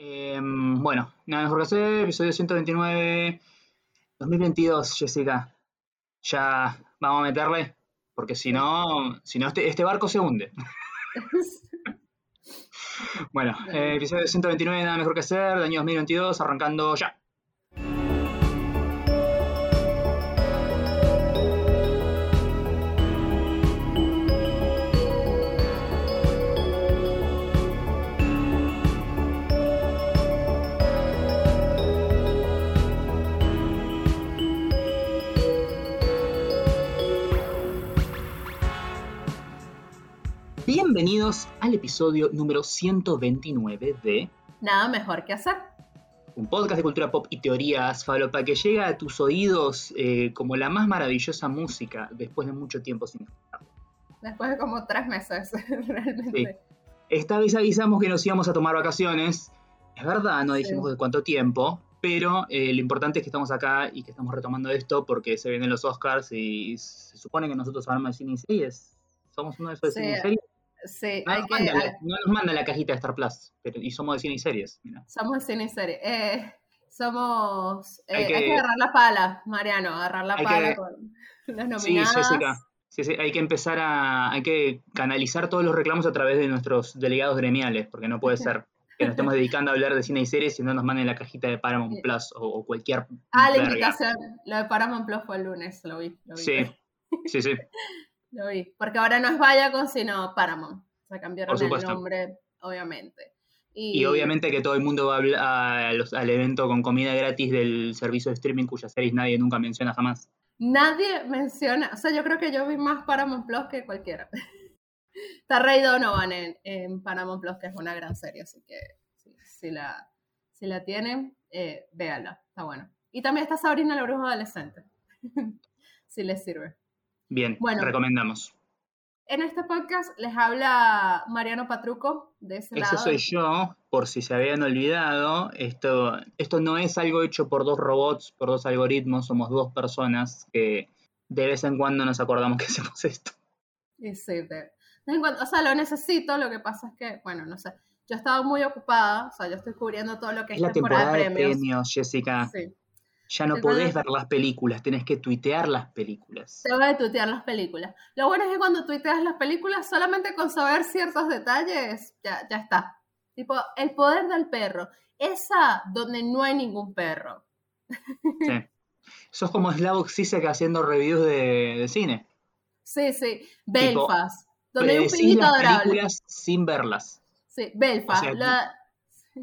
Em, bueno, nada mejor que hacer, episodio 129, 2022, Jessica. Ya vamos a meterle, porque si no, si no este, este barco se hunde. bueno, eh, episodio 129, nada mejor que hacer, del año 2022, arrancando ya. Bienvenidos al episodio número 129 de Nada mejor que hacer. Un podcast de cultura pop y teorías, falopa, que llega a tus oídos eh, como la más maravillosa música después de mucho tiempo sin escucharla. Después de como tres meses, realmente. Esta vez avisamos que nos íbamos a tomar vacaciones. Es verdad, no dijimos de cuánto tiempo, pero eh, lo importante es que estamos acá y que estamos retomando esto porque se vienen los Oscars y se supone que nosotros hablamos de cine y series. Somos uno de esos de cine y series. Sí, no, hay nos que. manda la, hay- no nos manda la cajita de Star Plus, pero, y somos de cine y series. mira. somos de cine y serie. Eh, somos. eh, Hay hay, que- agarrar la pala, Mariano, agarrar la pala que- con las Sí, nominadas. Jessica. Sí, sí, hay que empezar a. Hay que canalizar todos los reclamos a través de nuestros delegados gremiales, porque no puede ser que nos estemos dedicando a hablar de cine y series y no nos manden la cajita de Paramount. Plus o, o cualquier. Ah, la invitación. Lo de Paramount Plus fue el lunes, lo vi. Lo vi, Sí, sí, sí. Lo vi. Porque ahora no es Viacom, sino Paramount. O sea, cambiaron el nombre, obviamente. Y obviamente que todo el mundo va a los- al evento con comida gratis del servicio de streaming cuyas series nadie nunca menciona jamás. Nadie menciona, o sea, yo creo que yo vi más Paramount Plus que cualquiera. Está Ray Donovan en, en Paramount Plus, que es una gran serie, así que si, la, si la tienen, eh, véanla, está bueno. Y también está Sabrina la Bruja Adolescente, si les sirve. Bien, Bueno. recomendamos. En este podcast les habla Mariano Patruco, de ese Ese soy yo, por si se habían olvidado. Esto, esto no es algo hecho por dos robots, por dos algoritmos, somos dos personas que de vez en cuando nos acordamos que hacemos esto. Sí, de, de vez en cuando- o sea, lo necesito, lo que pasa es que, bueno, no sé, yo he estado muy ocupada, o sea, yo estoy cubriendo todo lo que Es es, la temporada de premios. premios, Jessica. Sí. Ya no podés ver las películas, tenés que tuitear las películas. Te voy a tuitear las películas. Lo bueno es que cuando tuiteas las películas, solamente con saber ciertos detalles, ya, ya está. Tipo, el poder del perro. Esa donde no hay ningún perro. Sí. Sos como Slavoj Zizek haciendo reviews de, de cine. Sí, sí. Belfast. donde hay un las adorable. películas sin verlas. Sí, Belfast. O sea, la-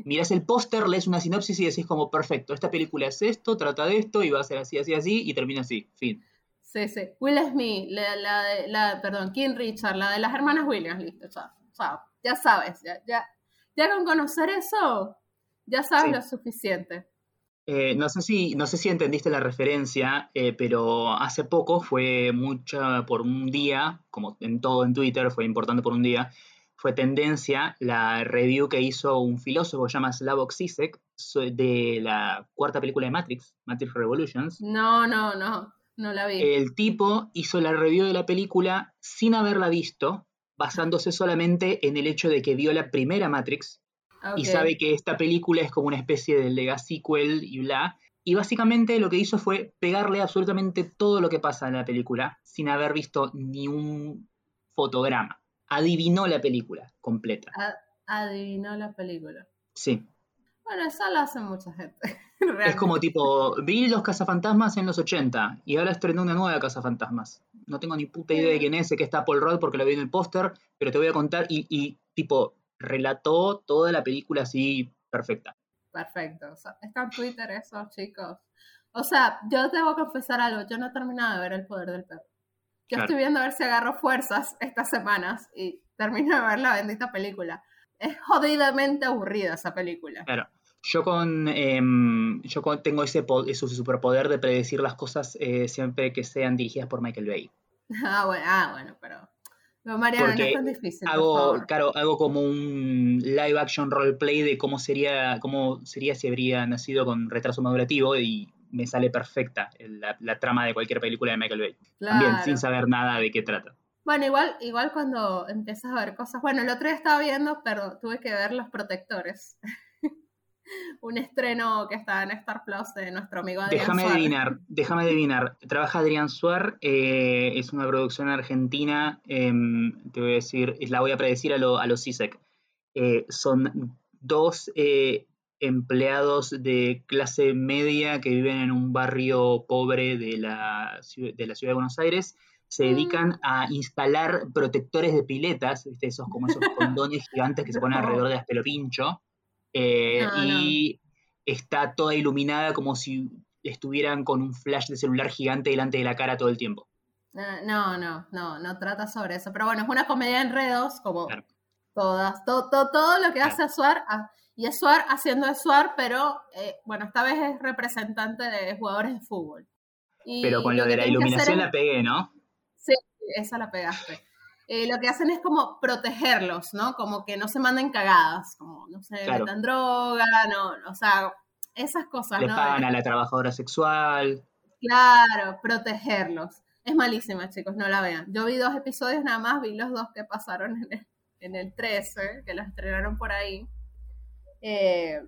Mirás el póster, lees una sinopsis y decís como, perfecto, esta película es esto, trata de esto y va a ser así, así, así y termina así, fin. Sí, sí. Will Smith, la, la, de- la- perdón, King Richard, la de las hermanas Williams, listo, chao. chao. Ya sabes, ya, ya, ya con conocer eso, ya sabes Sí. lo suficiente. Eh, no, sé si, no sé si entendiste la referencia, eh, pero hace poco fue mucha por un día, como en todo en Twitter, fue importante por un día, fue tendencia la review que hizo un filósofo que se llama Slavoj Zizek de la cuarta película de Matrix, Matrix Revolutions. No, no, no, no la vi. El tipo hizo la review de la película sin haberla visto, basándose solamente en el hecho de que vio la primera Matrix y sabe que esta película es como una especie de lega sequel y bla. Y básicamente lo que hizo fue pegarle absolutamente todo lo que pasa en la película sin haber visto ni un fotograma. Adivinó la película completa. Adivinó la película. Sí. Bueno, eso lo hace mucha gente. Es como tipo, vi los cazafantasmas en los 80 y ahora estrenó una nueva cazafantasmas. No tengo ni puta idea de quién es, sé que está Paul Rudd porque lo vi en el póster, pero te voy a contar y, y, tipo, relató toda la película así perfecta. Perfecto. O sea, está en Twitter eso, chicos. O sea, yo debo confesar algo. Yo no he terminado de ver El Poder del Perro. Yo Claro. estoy viendo a ver si agarro fuerzas estas semanas y termino de ver la bendita película. Es jodidamente aburrida esa película. Claro. Yo con em, yo con- tengo ese, ese superpoder de predecir las cosas eh, siempre que sean dirigidas por Michael Bay. Ah, bueno, ah, bueno pero... No, Mariana, no Porque es tan difícil, por Hago, favor. claro, hago como un live action roleplay de cómo sería, cómo sería si habría nacido con retraso madurativo y me sale perfecta la, la trama de cualquier película de Michael Bay. También, sin saber nada de qué trata. Bueno, igual, igual cuando empiezas a ver cosas. Bueno, el otro día estaba viendo, pero tuve que ver Los Protectores. un estreno que está en Star Plus de nuestro amigo Adrián Déjame adivinar, déjame adivinar. Trabaja Adrián Suar, eh, es una producción argentina, em, te voy a decir, la voy a predecir a, lo, a los CISEC. Eh, son dos eh, empleados de clase media que viven en un barrio pobre de la, de la ciudad de Buenos Aires. Se Mm. dedican a instalar protectores de piletas, ¿viste? Esos, como esos condones gigantes que se ponen alrededor de las pelopincho. Eh, No, no. y está toda iluminada como si estuvieran con un flash de celular gigante delante de la cara todo el tiempo. Eh, No, no, no, no trata sobre eso. Pero bueno, es una comedia de enredos, como Claro. Todas. Todo, todo, todo lo que hace Suar, ah, y es Suar haciendo de Suar, pero eh, bueno, esta vez es representante de jugadores de fútbol. Y Pero con lo de la iluminación es- la pegué, ¿no? Sí, esa la pegaste. Eh, lo que hacen es como protegerlos, ¿no? Como que no se manden cagadas, como no se Claro. metan droga, no, o sea, esas cosas, Le ¿no? pagan a la trabajadora sexual. Claro, protegerlos. Es malísima, chicos, no la vean. Yo vi dos episodios nada más, vi los dos que pasaron en el, en el 13, que los estrenaron por ahí. Eh,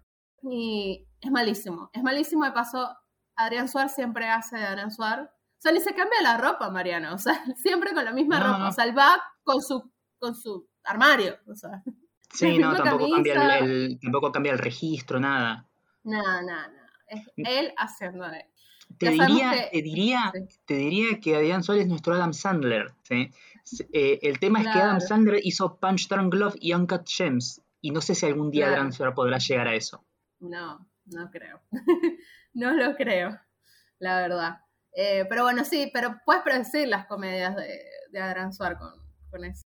y es malísimo. Es malísimo. De paso, Adrián Suar siempre hace de Adrián Suar. O sea, ni se cambia la ropa, Mariano. O sea, siempre con la misma No, ropa. no. O sea, él va con su, con su armario. O sea, Sí, no, tampoco cambia el, el- tampoco cambia el registro, nada. nada, nada, nada. Es él haciendo de él. Te diría, que- te diría, sí. te diría que Adrián Suárez es nuestro Adam Sandler. ¿sí? Eh, el tema es que Adam. Sandler hizo Punch Drunk Glove y Uncut Gems. Y no sé si algún día Claro. Suárez podrá llegar a eso. No, no creo. no lo creo, la verdad. Eh, pero bueno, sí, pero puedes predecir las comedias de, de Suar con, con eso.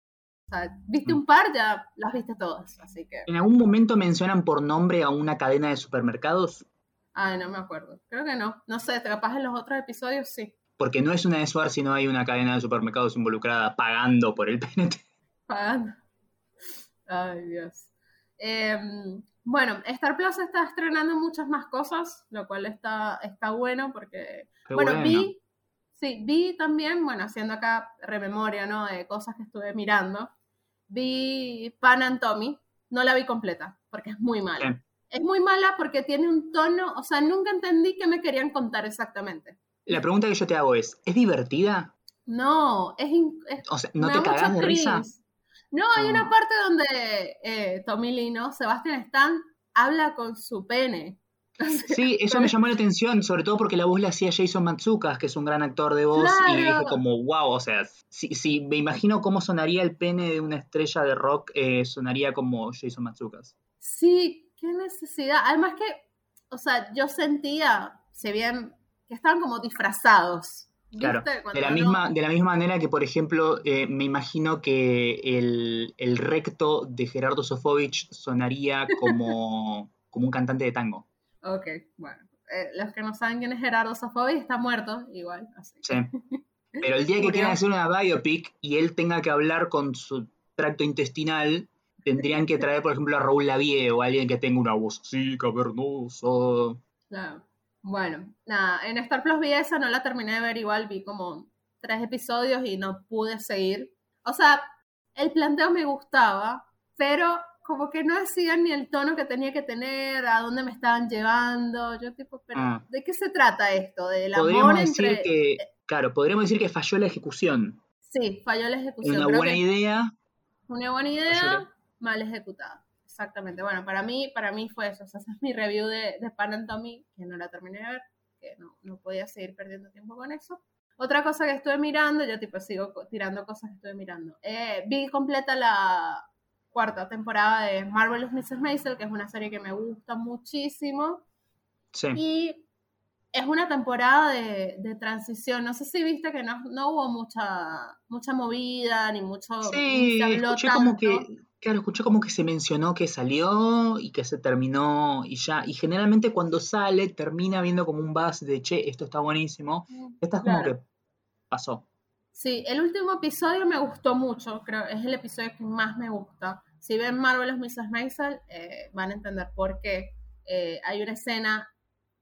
O sea, viste un par, ya las viste todas, así que... ¿En algún momento mencionan por nombre a una cadena de supermercados? Ay, no me acuerdo. Creo que no. No sé, capaz en los otros episodios sí. Porque no es una de Suárez, sino hay una cadena de supermercados involucrada pagando por el PNT. Pagando. Ay, Dios. Em, bueno, Star Plus está estrenando muchas más cosas, lo cual está, está bueno porque Qué bueno, bueno. vi, sí, vi también, bueno, haciendo acá rememoria, ¿no? De cosas que estuve mirando. Vi Pan and Tommy, no la vi completa, porque es muy mala. Es muy mala porque tiene un tono, o sea, nunca entendí qué me querían contar exactamente. La pregunta que yo te hago es, ¿es divertida? No, es, O sea, ¿no te cagás de risa? No, hay Ah. una parte donde eh, Tommy Lee, ¿no? Sebastian Stan habla con su pene. Sí, eso me llamó la atención, sobre todo porque la voz la hacía Jason Matsukas, que es un gran actor de voz, y dije como, wow, o sea, si, si me imagino cómo sonaría el pene de una estrella de rock, eh, sonaría como Jason Matsukas. Sí, qué necesidad. Además que, o sea, yo sentía, se bien, que estaban como disfrazados. Claro, de la, uno- misma, de la misma manera que, por ejemplo, eh, me imagino que el, el recto de Gerardo Sofovich sonaría como, como un cantante de tango. Ok, bueno. Eh, los que no saben quién es Gerardo Safovi está muerto, igual, así. Sí. Pero el día que quieran hacer una biopic y él tenga que hablar con su tracto intestinal, tendrían que traer, por ejemplo, a Raúl Lavie o alguien que tenga una voz así cavernosa. Claro. Bueno, nada, en Star Plus vi esa, no la terminé de ver igual, vi como tres episodios y no pude seguir. O sea, el planteo me gustaba, pero como que no decían ni el tono que tenía que tener, a dónde me estaban llevando. Yo tipo, pero Ah. ¿de qué se trata esto? Del Podríamos amor decir entre... que, claro, podríamos decir que falló la ejecución. Sí, falló la ejecución. una Creo buena idea. una buena idea, mal ejecutada. Exactamente. Bueno, para mí, para mí fue eso. O sea, esa es mi review de, de Pan and Tommy, que no la terminé de ver, que no, no podía seguir perdiendo tiempo con eso. Otra cosa que estuve mirando, yo tipo sigo tirando cosas que estuve mirando. Eh, vi completa la cuarta temporada de Marvelous Mrs. Maisel, que es una serie que me gusta muchísimo. Sí. Y es una temporada de, de transición. No sé si viste que no, no hubo mucha, mucha movida, ni mucho... ni Sí, se habló escuché como que, claro, escuché como que se mencionó que salió y que se terminó y ya. Y generalmente cuando sale termina viendo como un buzz de, che, esto está buenísimo. Esta es como que pasó. Sí, el último episodio me gustó mucho, creo, es el episodio que más me gusta. Si ven Marvelous Mrs. Maisel, eh, van a entender por qué. Eh, hay una escena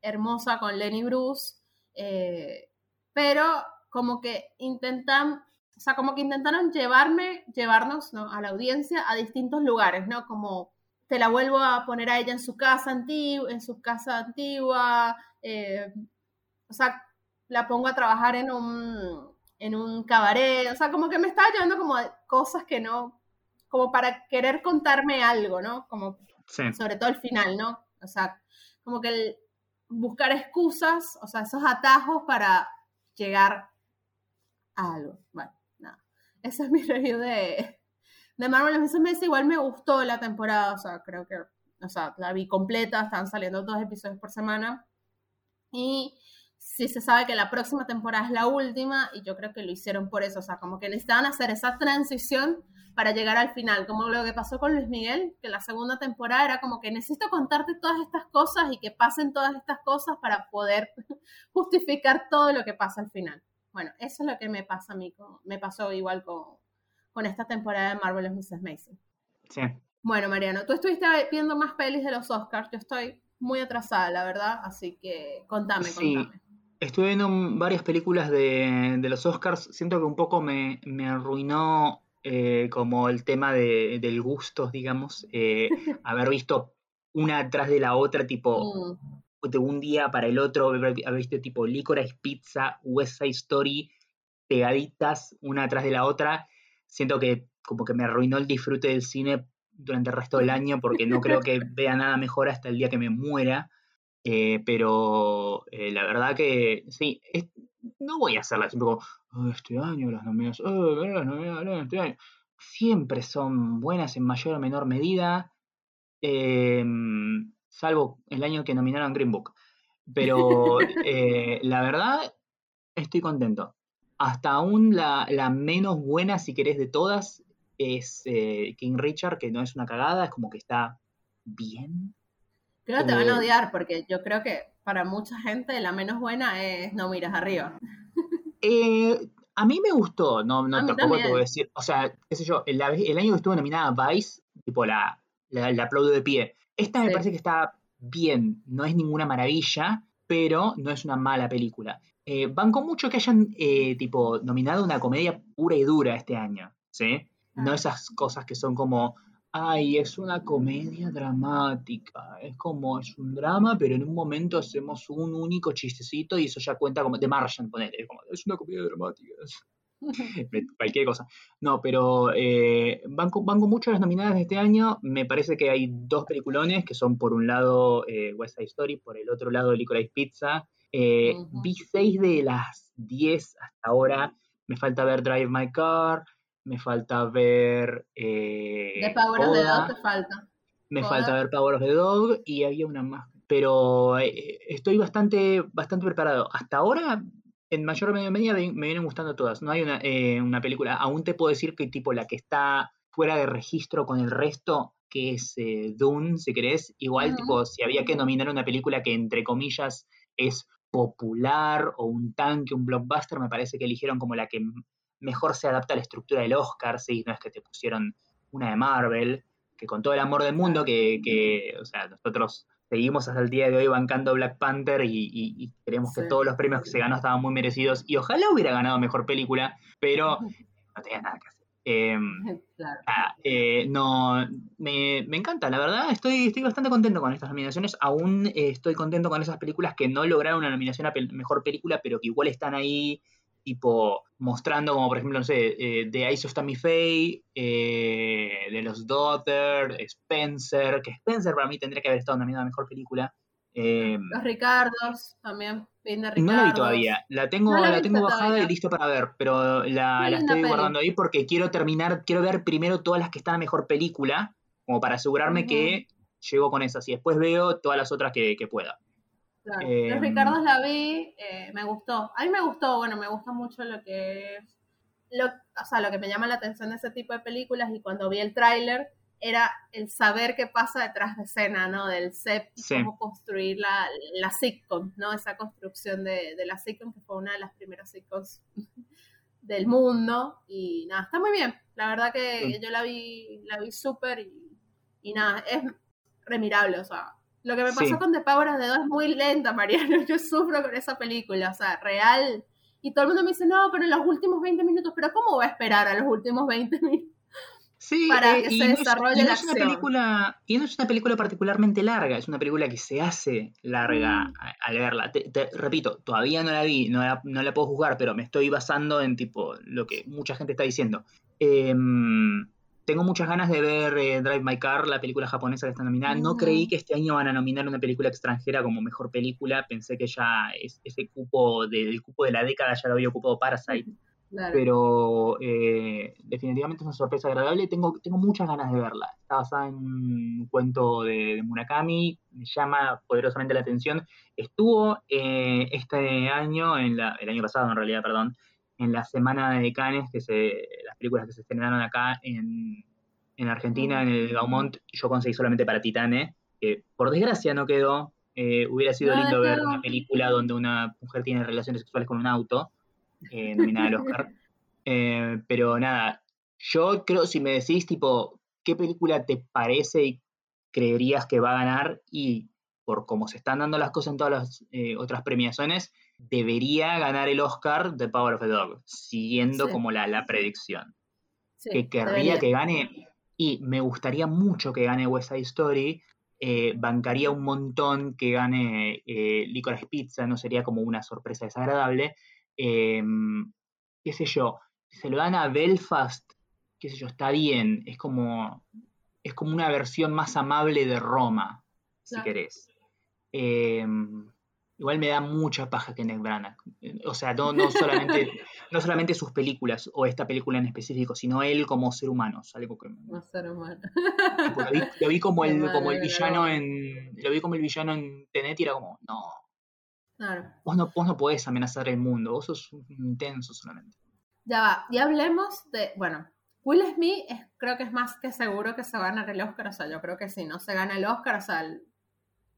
hermosa con Lenny Bruce, eh, pero como que intentan, o sea, como que intentaron llevarme, llevarnos ¿no? a la audiencia a distintos lugares, ¿no? Como te la vuelvo a poner a ella en su casa antigua, en su casa antigua, eh, o sea, la pongo a trabajar en un, en un cabaret, o sea, como que me estaba llevando como cosas que no, como para querer contarme algo, ¿no? Como sobre todo el final, ¿no? O sea, como que el buscar excusas, o sea, esos atajos para llegar a algo. Bueno, Esa es mi review de, de Marvel Meses. Igual me gustó la temporada, o sea, creo que, o sea, la vi completa, están saliendo dos episodios por semana. Y sí se sabe que la próxima temporada es la última, y yo creo que lo hicieron por eso, o sea, como que necesitaban hacer esa transición para llegar al final, como lo que pasó con Luis Miguel, que la segunda temporada era como que necesito contarte todas estas cosas y que pasen todas estas cosas para poder justificar todo lo que pasa al final. Bueno, eso es lo que me pasa a mí, me pasó igual con, con esta temporada de Marvel Mrs. Mason. Sí. Bueno, Mariano, tú estuviste viendo más pelis de los Oscars, yo estoy muy atrasada, la verdad, así que contame, sí. contame. Estuve viendo varias películas de, de, los Oscars, siento que un poco me, me arruinó eh, como el tema de, del gusto, digamos, eh, haber visto una atrás de la otra, tipo, mm. De un día para el otro, haber, visto tipo Licorice Pizza, West Side Story, pegaditas una atrás de la otra, siento que como que me arruinó el disfrute del cine durante el resto del año porque no creo que vea nada mejor hasta el día que me muera. Eh, pero la verdad que sí, no voy a hacerla siempre como, oh, este año las nominaciones, oh, las nominaciones este año. Siempre son buenas en mayor o menor medida, em, salvo el año que nominaron Green Book. Pero eh, la verdad, estoy contento. Hasta aún la, menos buena, si querés, de todas es eh, King Richard, que no es una cagada, es como que está bien. Creo que te van a eh, odiar, porque yo creo que para mucha gente la menos buena es No miras arriba. Eh, a mí me gustó, no, no tampoco te a decir, o sea, qué sé yo, el, año que estuvo nominada Vice, tipo la, la, aplaudo de pie. Esta me parece que está bien, no es ninguna maravilla, pero no es una mala película. Eh, van con mucho que hayan, eh, tipo, nominado una comedia pura y dura este año, ¿sí? No ah. esas cosas que son como, ay, es una comedia dramática, es como, es un drama, pero en un momento hacemos un único chistecito y eso ya cuenta como, de Martian, como, es una comedia dramática, cualquier cosa. No, pero eh, van, con, mucho las nominadas de este año, me parece que hay dos peliculones, que son por un lado eh, West Side Story, por el otro lado Licorice Pizza, eh, vi seis de las diez hasta ahora, me falta ver Drive My Car, me falta ver... Eh, de Power of the Dog te falta. Me falta ver Power of the Dog y había una más. Pero estoy bastante, bastante preparado. Hasta ahora, en mayor o menor medida, me, vienen gustando todas. No hay una, eh, una, película, aún te puedo decir que tipo la que está fuera de registro con el resto, que es Dune, si querés. Igual, tipo, si había que nominar una película que entre comillas es popular o un tanque, un blockbuster, me parece que eligieron como la que mejor se adapta a la estructura del Oscar, ¿sí? No es que te pusieron una de Marvel, que con todo el amor del mundo, que, o sea, nosotros seguimos hasta el día de hoy bancando Black Panther y, creemos que todos los premios que se ganó estaban muy merecidos y ojalá hubiera ganado mejor película, pero no tenía nada que hacer. Em, ah, eh, no, me, encanta, la verdad, estoy, estoy bastante contento con estas nominaciones. Aún eh, estoy contento con esas películas que no lograron una nominación a mejor película, pero que igual están ahí tipo mostrando como por ejemplo, no sé, eh, The Eyes of Tammy Faye, eh, de los Daughter, Spencer, que Spencer para mí tendría que haber estado nominado a Mejor Película. Eh, los Ricardos también, No la vi todavía, la tengo, la, tengo bajada y listo para ver, pero la, estoy guardando ahí porque quiero terminar, quiero ver primero todas las que están a Mejor Película, como para asegurarme que llego con esas y después veo todas las otras que pueda. Claro. Los em, Ricardos la vi, eh, me gustó. A mí me gustó, bueno, me gusta mucho lo que es, lo, o sea, lo que me llama la atención de ese tipo de películas y cuando vi el tráiler era el saber qué pasa detrás de escena, ¿no? Del set y cómo construir la, la sitcom, ¿no? Esa construcción de, de, la sitcom que fue una de las primeras sitcoms del mundo y nada, está muy bien. La verdad que yo la vi, la vi súper y, y nada, es remirable, o sea, lo que me pasó con The Power of the Dog es muy lenta, Mariano. Yo sufro con esa película, o sea, real. Y todo el mundo me dice, no, pero en los últimos 20 minutos, pero ¿cómo voy a esperar a los últimos 20 minutos? Sí, para eh, que y se no es- desarrolle y no la es una acción. película y no es una película particularmente larga, es una película que se hace larga Mm. al verla. Te, te- repito, todavía no la vi, no la, no la puedo juzgar, pero me estoy basando en tipo lo que mucha gente está diciendo. Em, tengo muchas ganas de ver eh, Drive My Car, la película japonesa que está nominada. No creí Ujú. que este año van a nominar una película extranjera como mejor película. Pensé que ya es- ese cupo del cupo de la década ya lo había ocupado Parasite Claro. pero eh, definitivamente es una sorpresa agradable. Tengo, tengo muchas ganas de verla. Está basada en un cuento de, de Murakami, me llama poderosamente la atención. Estuvo eh, este año, en la, el año pasado en realidad, perdón, en la semana de Cannes, que se, las películas que se estrenaron acá en, en Argentina, en el Gaumont, yo conseguí solamente para Titane, que por desgracia no quedó. Eh, hubiera sido No lindo ver una película donde una mujer tiene relaciones sexuales con un auto eh, nominada al Oscar. Eh, pero nada, yo creo, si me decís, tipo, ¿qué película te parece y creerías que va a ganar? Y por cómo se están dando las cosas en todas las eh, otras premiaciones, debería ganar el Oscar de Power of the Dog, siguiendo Sí. como la, la predicción. Sí, que querría debería. que gane, y me gustaría mucho que gane West Side Story. eh, bancaría un montón que gane eh, Licorice Pizza, no sería como una sorpresa desagradable. Em, qué sé yo, se lo dan a Belfast, qué sé yo, está bien, es como, es como una versión más amable de Roma, si querés. Igual me da mucha paja Kenneth Branagh. O sea, no, no solamente, no solamente sus películas o esta película en específico, sino él como ser humano. algo que- No ser humano. tipo, lo, vi, lo vi como el, como el villano en. Lo vi como el villano en Tenet y era como, no, Claro. vos no, vos no podés amenazar el mundo, vos sos intenso solamente. Ya va, y hablemos de, bueno, Will Smith es- creo que es más que seguro que se va a ganar el Oscar, o sea, yo creo que si no se gana el Oscar, o sea, el-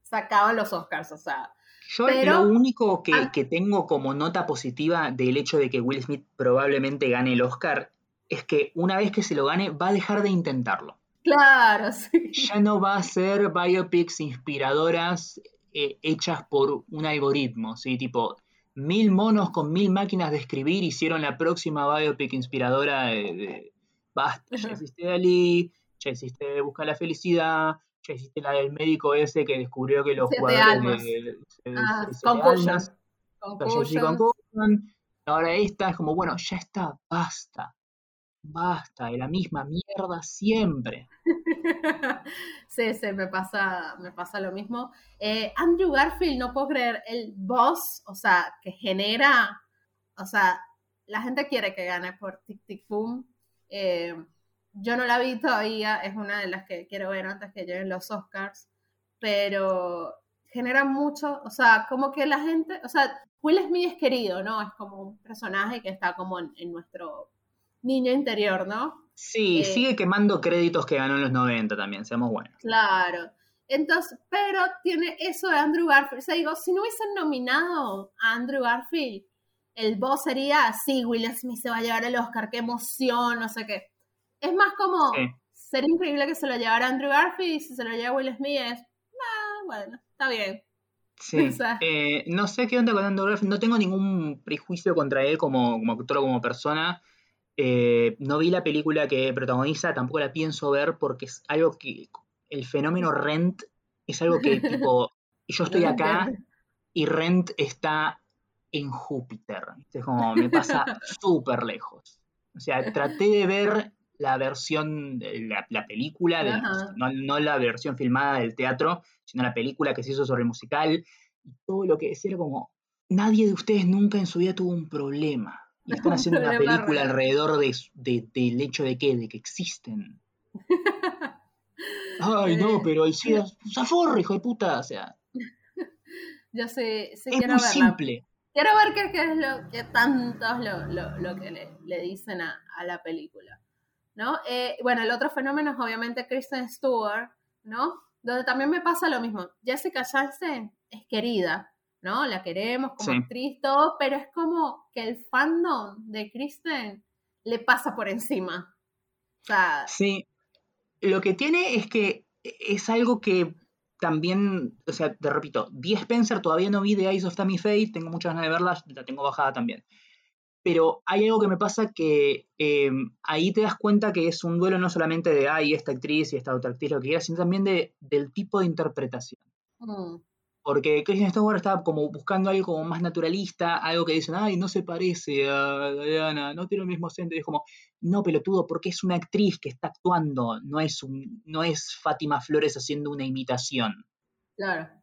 se acaban los Oscars, o sea, Yo Pero- lo único que, Ah. que tengo como nota positiva del hecho de que Will Smith probablemente gane el Oscar es que una vez que se lo gane va a dejar de intentarlo. claro, sí. Ya no va a ser biopics inspiradoras eh, hechas por un algoritmo, ¿sí? Tipo, mil monos con mil máquinas de escribir hicieron la próxima biopic inspiradora de... de- Basta, ya existe Dalí, ya existe Busca la Felicidad, existe la del médico ese que descubrió que los Siete jugadores de... Ah, Concussion. almas, Concussion. Concussion, Ahora esta es como, bueno, ya está, basta. Basta, de la misma mierda siempre. Sí, sí, me pasa, me pasa lo mismo. Eh, Andrew Garfield, no puedo creer, el boss, o sea, que genera, o sea, la gente quiere que gane por Tic Tic Boom. Eh, yo no la vi todavía, es una de las que quiero ver antes que lleguen los Oscars, pero genera mucho, o sea, como que la gente, o sea, Will Smith es querido, ¿no? Es como un personaje que está como en, en nuestro niño interior, ¿no? Sí, Eh, sigue quemando créditos que ganó en los 90 también, seamos buenos. Claro. Entonces, pero tiene eso de Andrew Garfield. O sea, digo, si no hubiesen nominado a Andrew Garfield, el boss sería así, Will Smith se va a llevar el Oscar, qué emoción, no sé qué. Es más como, Sí. sería increíble que se lo llevara Andrew Garfield y si se lo lleva Will Smith es, ah, bueno, está bien. Sí. O sea. Eh, no sé qué onda con Andrew Garfield, no tengo ningún prejuicio contra él como, como actor o como persona. Eh, no vi la película que protagoniza, tampoco la pienso ver porque es algo que el fenómeno Rent es algo que tipo, yo estoy acá y Rent está en Júpiter. Es como, me pasa súper lejos. O sea, traté de ver la versión, la, la película, de- Ajá. no, no la versión filmada del teatro, sino la película que se hizo sobre el musical. Y todo lo que decía era como, nadie de ustedes nunca en su vida tuvo un problema. Y están haciendo una película alrededor de, de- del hecho de que, de que existen. Ay, no, Eh, pero el SIDA, zaforro, hijo de puta. O sea, Yo sí, sí es quiero muy verla. simple. Quiero ver qué, qué es lo que tantos lo, lo, lo que le, le dicen a, a la película, ¿no? Eh, bueno, el otro fenómeno es obviamente Kristen Stewart, ¿no? Donde también me pasa lo mismo. Jessica Chastain es querida, ¿no? La queremos como Sí. actriz, todo, pero es como que el fandom de Kristen le pasa por encima. O sea, Sí, lo que tiene es que es algo que también, o sea, te repito, Dee Spencer todavía no vi The Eyes of Tammy Faye, tengo muchas ganas de verla, la tengo bajada también. Pero hay algo que me pasa que em, ahí te das cuenta que es un duelo no solamente de, ay, esta actriz y esta otra actriz, lo que quiera, sino también de, del tipo de interpretación. Mm. Porque Kristen Stewart estaba como buscando algo como más naturalista, algo que dicen, ay, no se parece a Diana, no tiene el mismo acento. Y es como, no, pelotudo, porque es una actriz que está actuando, no es, un, no es Fátima Flores haciendo una imitación. Claro.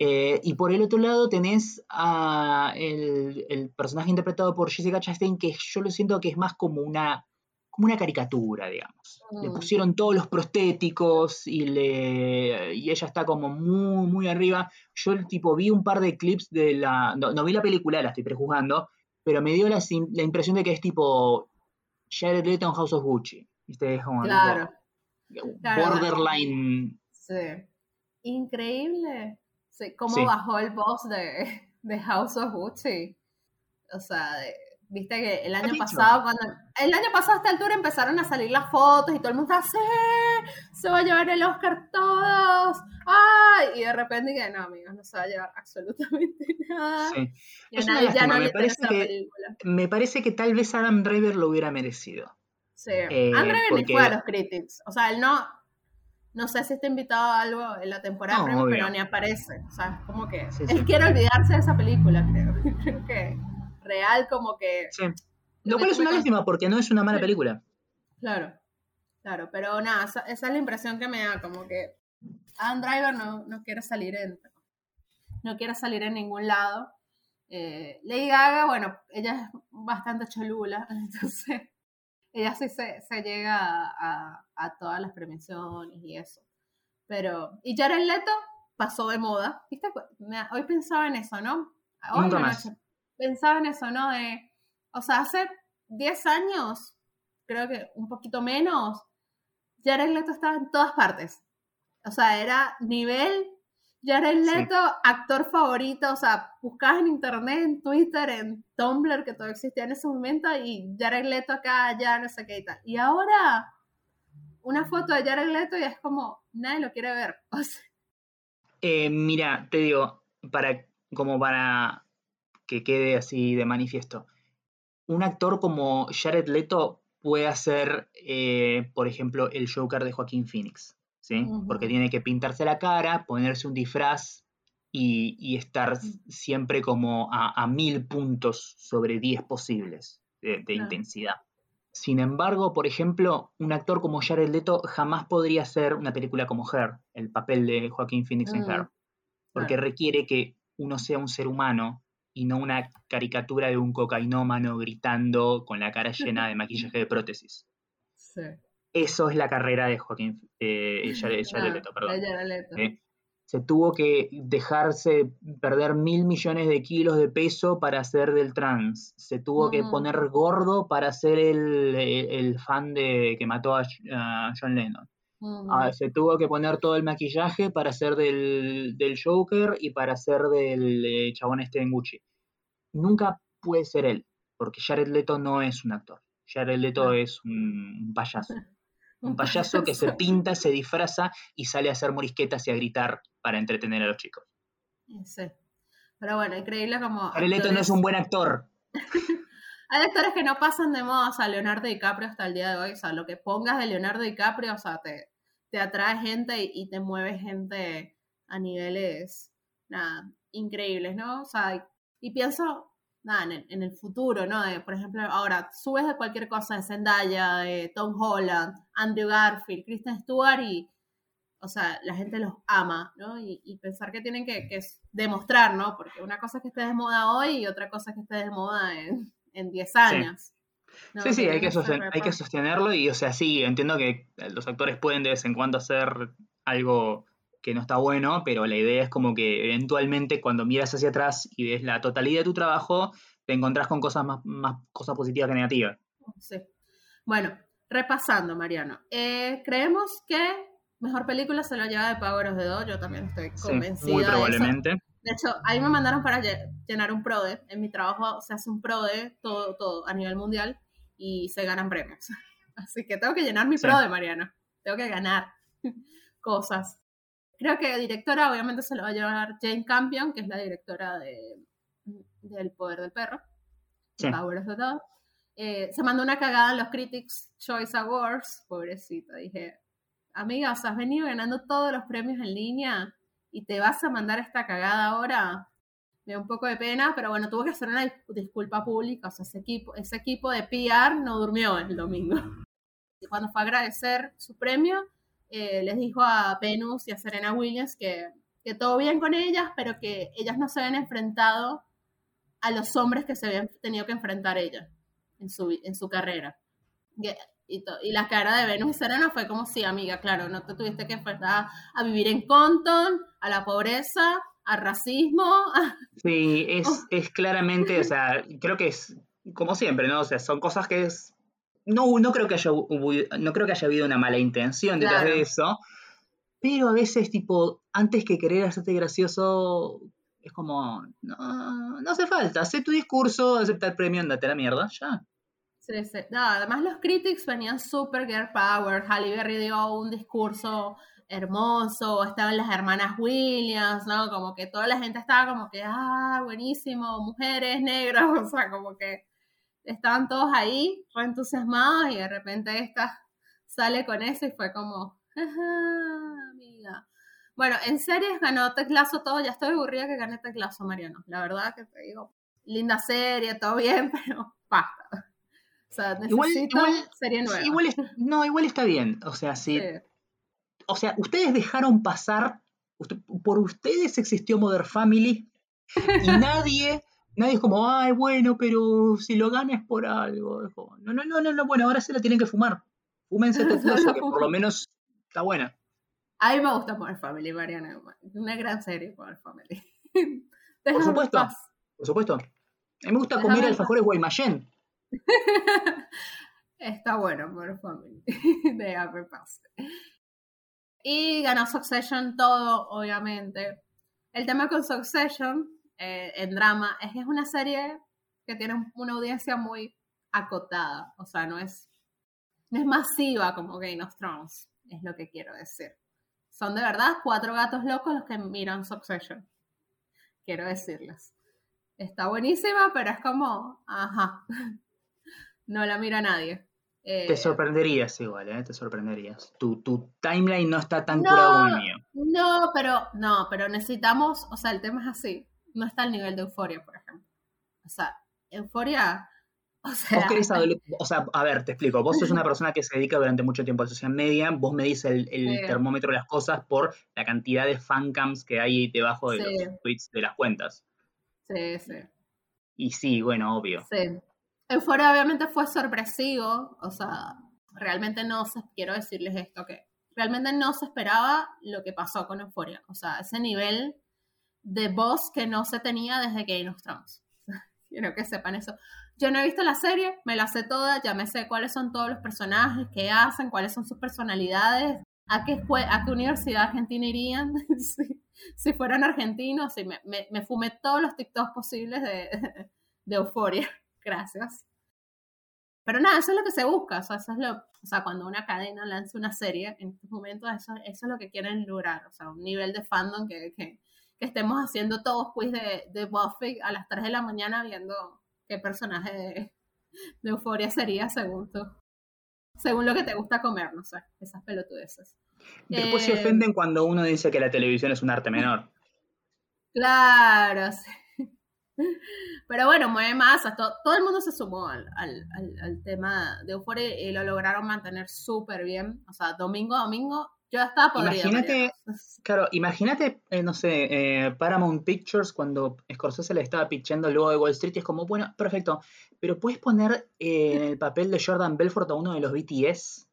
Eh, y por el otro lado tenés a el, personaje interpretado por Jessica Chastain, que yo lo siento que es más como una, como una caricatura, digamos. Le mm. pusieron todos los prostéticos y, le, y ella está como muy, muy arriba. Yo tipo vi un par de clips de la... No, vi la película, la estoy prejuzgando, pero me dio la, la impresión de que es tipo Jared Leto en House of Gucci. ¿Viste? como claro. borderline. Sí. Increíble cómo bajó el boss de, de, House of Gucci. O sea, viste que el año pasado, cuando el año pasado a esta altura empezaron a salir las fotos y todo el mundo estaba, se va a llevar el Oscar todos, ¡ay! Y de repente que no, amigos, no se va a llevar absolutamente nada. Sí. Ya no me, parece que, me parece que tal vez Adam Driver lo hubiera merecido. Sí, eh, Adam Driver ni fue a los critics, o sea, él no, no sé si está invitado a algo en la temporada, pero ni aparece. O sea, como que él quiere olvidarse de esa película, creo. creo que real como que... Sí. Lo cual es una lástima porque no es una mala película. Claro, claro, pero nada, esa, es la impresión que me da, como que Adam Driver no, no quiere salir en... No quiere salir en ningún lado. Eh, Lady Gaga, bueno, ella es bastante cholula, entonces ella sí se, llega a, todas las premiaciones y eso. Pero, y Jared Leto pasó de moda, ¿viste? hoy pensaba en eso, ¿no? Hoy pensaba en eso, ¿no? De, o sea, hace 10 años, creo que un poquito menos, Jared Leto estaba en todas partes. O sea, era nivel Jared Leto, actor favorito, o sea, buscabas en internet, en Twitter, en Tumblr, que todo existía en ese momento, y Jared Leto acá, allá, no sé qué y tal. Y ahora, una foto de Jared Leto y es como, nadie lo quiere ver. Eh, mira, te digo, para, como para que quede así de manifiesto, un actor como Jared Leto puede hacer, eh, por ejemplo, el Joker de Joaquín Phoenix. Porque tiene que pintarse la cara, ponerse un disfraz y, estar siempre como a, mil puntos sobre diez posibles de, intensidad. Sin embargo, por ejemplo, un actor como Jared Leto jamás podría hacer una película como Her, el papel de Joaquín Phoenix en Her, mm, porque requiere que uno sea un ser humano y no una caricatura de un cocainómano gritando con la cara llena de maquillaje de prótesis. Sí eso es la carrera de Joaquín eh, Leto, perdón. Se tuvo que dejarse perder mil millones de kilos de peso para hacer del trans. Se tuvo que poner gordo para ser el, fan de que mató a, John Lennon. Mm. Ah, se tuvo que poner todo el maquillaje para ser del, Joker y para ser del eh, chabón este en Gucci. Nunca puede ser él, porque Jared Leto no es un actor. Jared Leto es un payaso. Un payaso que se pinta, se disfraza y sale a hacer morisquetas y a gritar para entretener a los chicos. Sí. Pero bueno, increíble como. Leto no es un buen actor. Hay actores que no pasan de moda, o sea, Leonardo DiCaprio hasta el día de hoy, o sea, lo que pongas de Leonardo DiCaprio, o sea, te, te atrae gente y, te mueve gente a niveles, nada, increíbles, ¿no? O sea, y pienso, nada, en el, futuro, ¿no? por ejemplo, ahora subes de cualquier cosa de Zendaya, de Tom Holland, Andrew Garfield, Kristen Stewart y, o sea, la gente los ama, ¿no? Y, pensar que tienen que, demostrar, ¿no? Porque una cosa es que esté de moda hoy y otra cosa es que esté de moda en 10 años. Sí. Sí, hay, que hay que sostenerlo y, o sea, sí, entiendo que los actores pueden de vez en cuando hacer algo que no está bueno, pero la idea es como que eventualmente cuando miras hacia atrás y ves la totalidad de tu trabajo, te encontrás con cosas más, más cosas positivas que negativas. Sí. Bueno, repasando, Mariano. Eh, creemos que mejor película se lo lleva de Power of the Dog, yo también estoy convencida. muy probablemente. De, hecho, ahí me mandaron para llenar un PRODE. En mi trabajo se hace un PRODE todo, todo a nivel mundial y se ganan premios. Así que tengo que llenar mi PRODE, Mariano. Tengo que ganar cosas. Creo que directora obviamente se lo va a llevar Jane Campion, que es la directora de, del Poder del Perro. Sí. Power of the Dog. Eh, se mandó una cagada en los Critics Choice Awards, pobrecita, dije, amiga, o sea, has venido ganando todos los premios en línea y te vas a mandar esta cagada ahora. Me da un poco de pena, pero bueno, tuvo que hacer una dis- disculpa pública, o sea, ese equipo, ese equipo de PR no durmió el domingo. Y cuando fue a agradecer su premio, eh, les dijo a Venus y a Serena Williams que, que todo bien con ellas, pero que ellas no se habían enfrentado a los hombres que se habían tenido que enfrentar ellas en su, en su carrera. Y, y, to- y la cara de Venus y Serena fue como, sí, amiga, claro, no te tuviste que enfrentar a vivir en Compton, a la pobreza, al racismo. Sí, es, es claramente, o sea, creo que es como siempre, ¿no? O sea, son cosas que es. No, no creo que haya no creo que haya habido una mala intención detrás Claro. de eso. Pero a veces, tipo, antes que querer hacerte gracioso, es como. No, no hace falta. Haz tu discurso, acepta el premio, andate a la mierda, ya. Sí, sí. No, además los critics venían super girl power. Halle Berry dio un discurso hermoso, estaban las hermanas Williams, ¿no? Como que toda la gente estaba como que, ah, buenísimo, mujeres negras, o sea, como que estaban todos ahí, re entusiasmados y de repente esta sale con eso y fue como, "Ajá, amiga. Bueno, en series ganó Teclazo todo, ya estoy aburrida que gane Teclazo, Mariano. La verdad que te digo, linda serie, todo bien, pero basta. O sea, necesito Igual- igual- serie nueva. Igual no, igual está bien. O sea, si. Sí. O sea, ustedes dejaron pasar. por ustedes existió Mother Family. Y nadie. Nadie es como, ay, bueno, pero si lo gana es por algo. No, no, no, no, no, bueno, ahora se la tienen que fumar. Fúmense Tecloso, que por lo menos está buena. A mí me gusta Modern Family, Mariana. Una gran serie, Modern Family. Por supuesto. paz. Por supuesto. A mí me gusta Déjame comer alfajores Guaymallén. Está bueno, Modern Family. Déjame en paz. Y ganó Succession todo, obviamente. El tema con Succession eh, en drama es que es una serie que tiene una audiencia muy acotada. O sea, no es, no es masiva como Game of Thrones, es lo que quiero decir. Son de verdad cuatro gatos locos los que miran Succession. Quiero decirles. Está buenísima, pero es como, ajá, no la mira nadie. Eh, Te sorprenderías igual, ¿eh? Te sorprenderías. Tu, tu timeline no está tan No. curado como el mío. No, pero no, pero necesitamos, o sea, el tema es así. No está al nivel de euforia, por ejemplo. O sea, euforia, o sea, Vos querés adole- o sea, a ver, te explico. Vos sos una persona que se dedica durante mucho tiempo a la social media. Vos medís el, el Sí. termómetro de las cosas por la cantidad de fancams que hay debajo de Sí. los tweets de las cuentas. sí, sí, Y sí, bueno, obvio. sí. Euforia obviamente fue sorpresivo, o sea, realmente no se, quiero decirles esto, que realmente no se esperaba lo que pasó con Euforia. O sea, ese nivel de voz que no se tenía desde Game of Thrones. Quiero que sepan eso. Yo no he visto la serie, me la sé toda, ya me sé cuáles son todos los personajes, qué hacen, cuáles son sus personalidades, a qué, a qué universidad argentina irían, si, si fueran argentinos, y me, me, me fumé todos los TikToks posibles de, de euforia. Gracias. Pero nada, eso es lo que se busca, o sea, eso es lo, o sea, cuando una cadena lanza una serie, en estos momentos eso, eso es lo que quieren lograr, o sea, un nivel de fandom que, que, que estemos haciendo todos quiz de, de Buffy a las 3 de la mañana viendo qué personaje de, de euforia sería según tú, según lo que te gusta comer, no sé, esas pelotudeces. Después se Eh, ofenden cuando uno dice que la televisión es un arte menor. Claro, sí. Pero bueno, mueve masas, todo, todo el mundo se sumó al, al, al, al tema de Euphoria y lo lograron mantener súper bien. O sea, domingo a domingo, yo estaba podrida. Imagínate-. Claro, imagínate, eh, no sé, eh, Paramount Pictures cuando Scorsese le estaba pitchando luego de Wall Street y es como, bueno, perfecto, pero ¿puedes poner eh, en el papel de Jordan Belfort a uno de los BTS?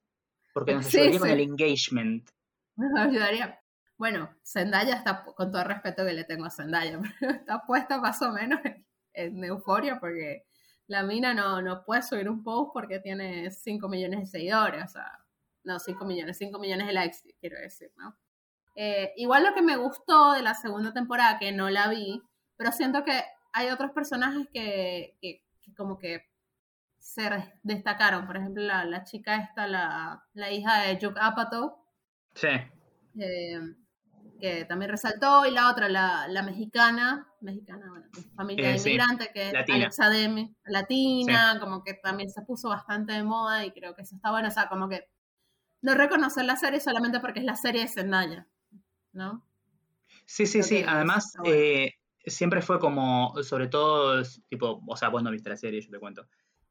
Porque nos Sí, ayudaría con el engagement. Me ayudaría. Bueno, Zendaya está, con todo el respeto que le tengo a Zendaya, pero está puesta más o menos en, en euforia porque la mina no, no puede subir un post porque tiene 5 millones de seguidores, o sea, no 5 millones, 5 millones de likes, quiero decir, ¿no? Eh, igual lo que me gustó de la segunda temporada, que no la vi, pero siento que hay otros personajes que, que, que como que se destacaron. Por ejemplo, la, la chica esta, la, la hija de Judd Apatow, Sí. eh, que también resaltó, y la otra, la, la mexicana, mexicana, bueno, familia Eh, sí, inmigrante, que es latina. Alexa Demi, latina, como que también se puso bastante de moda y creo que eso está bueno, o sea, como que no reconocer la serie solamente porque es la serie de Zendaya, ¿no? Sí, sí, Creo sí. Además, bueno. eh, siempre fue como, sobre todo, tipo, o sea, vos no viste la serie, yo te cuento.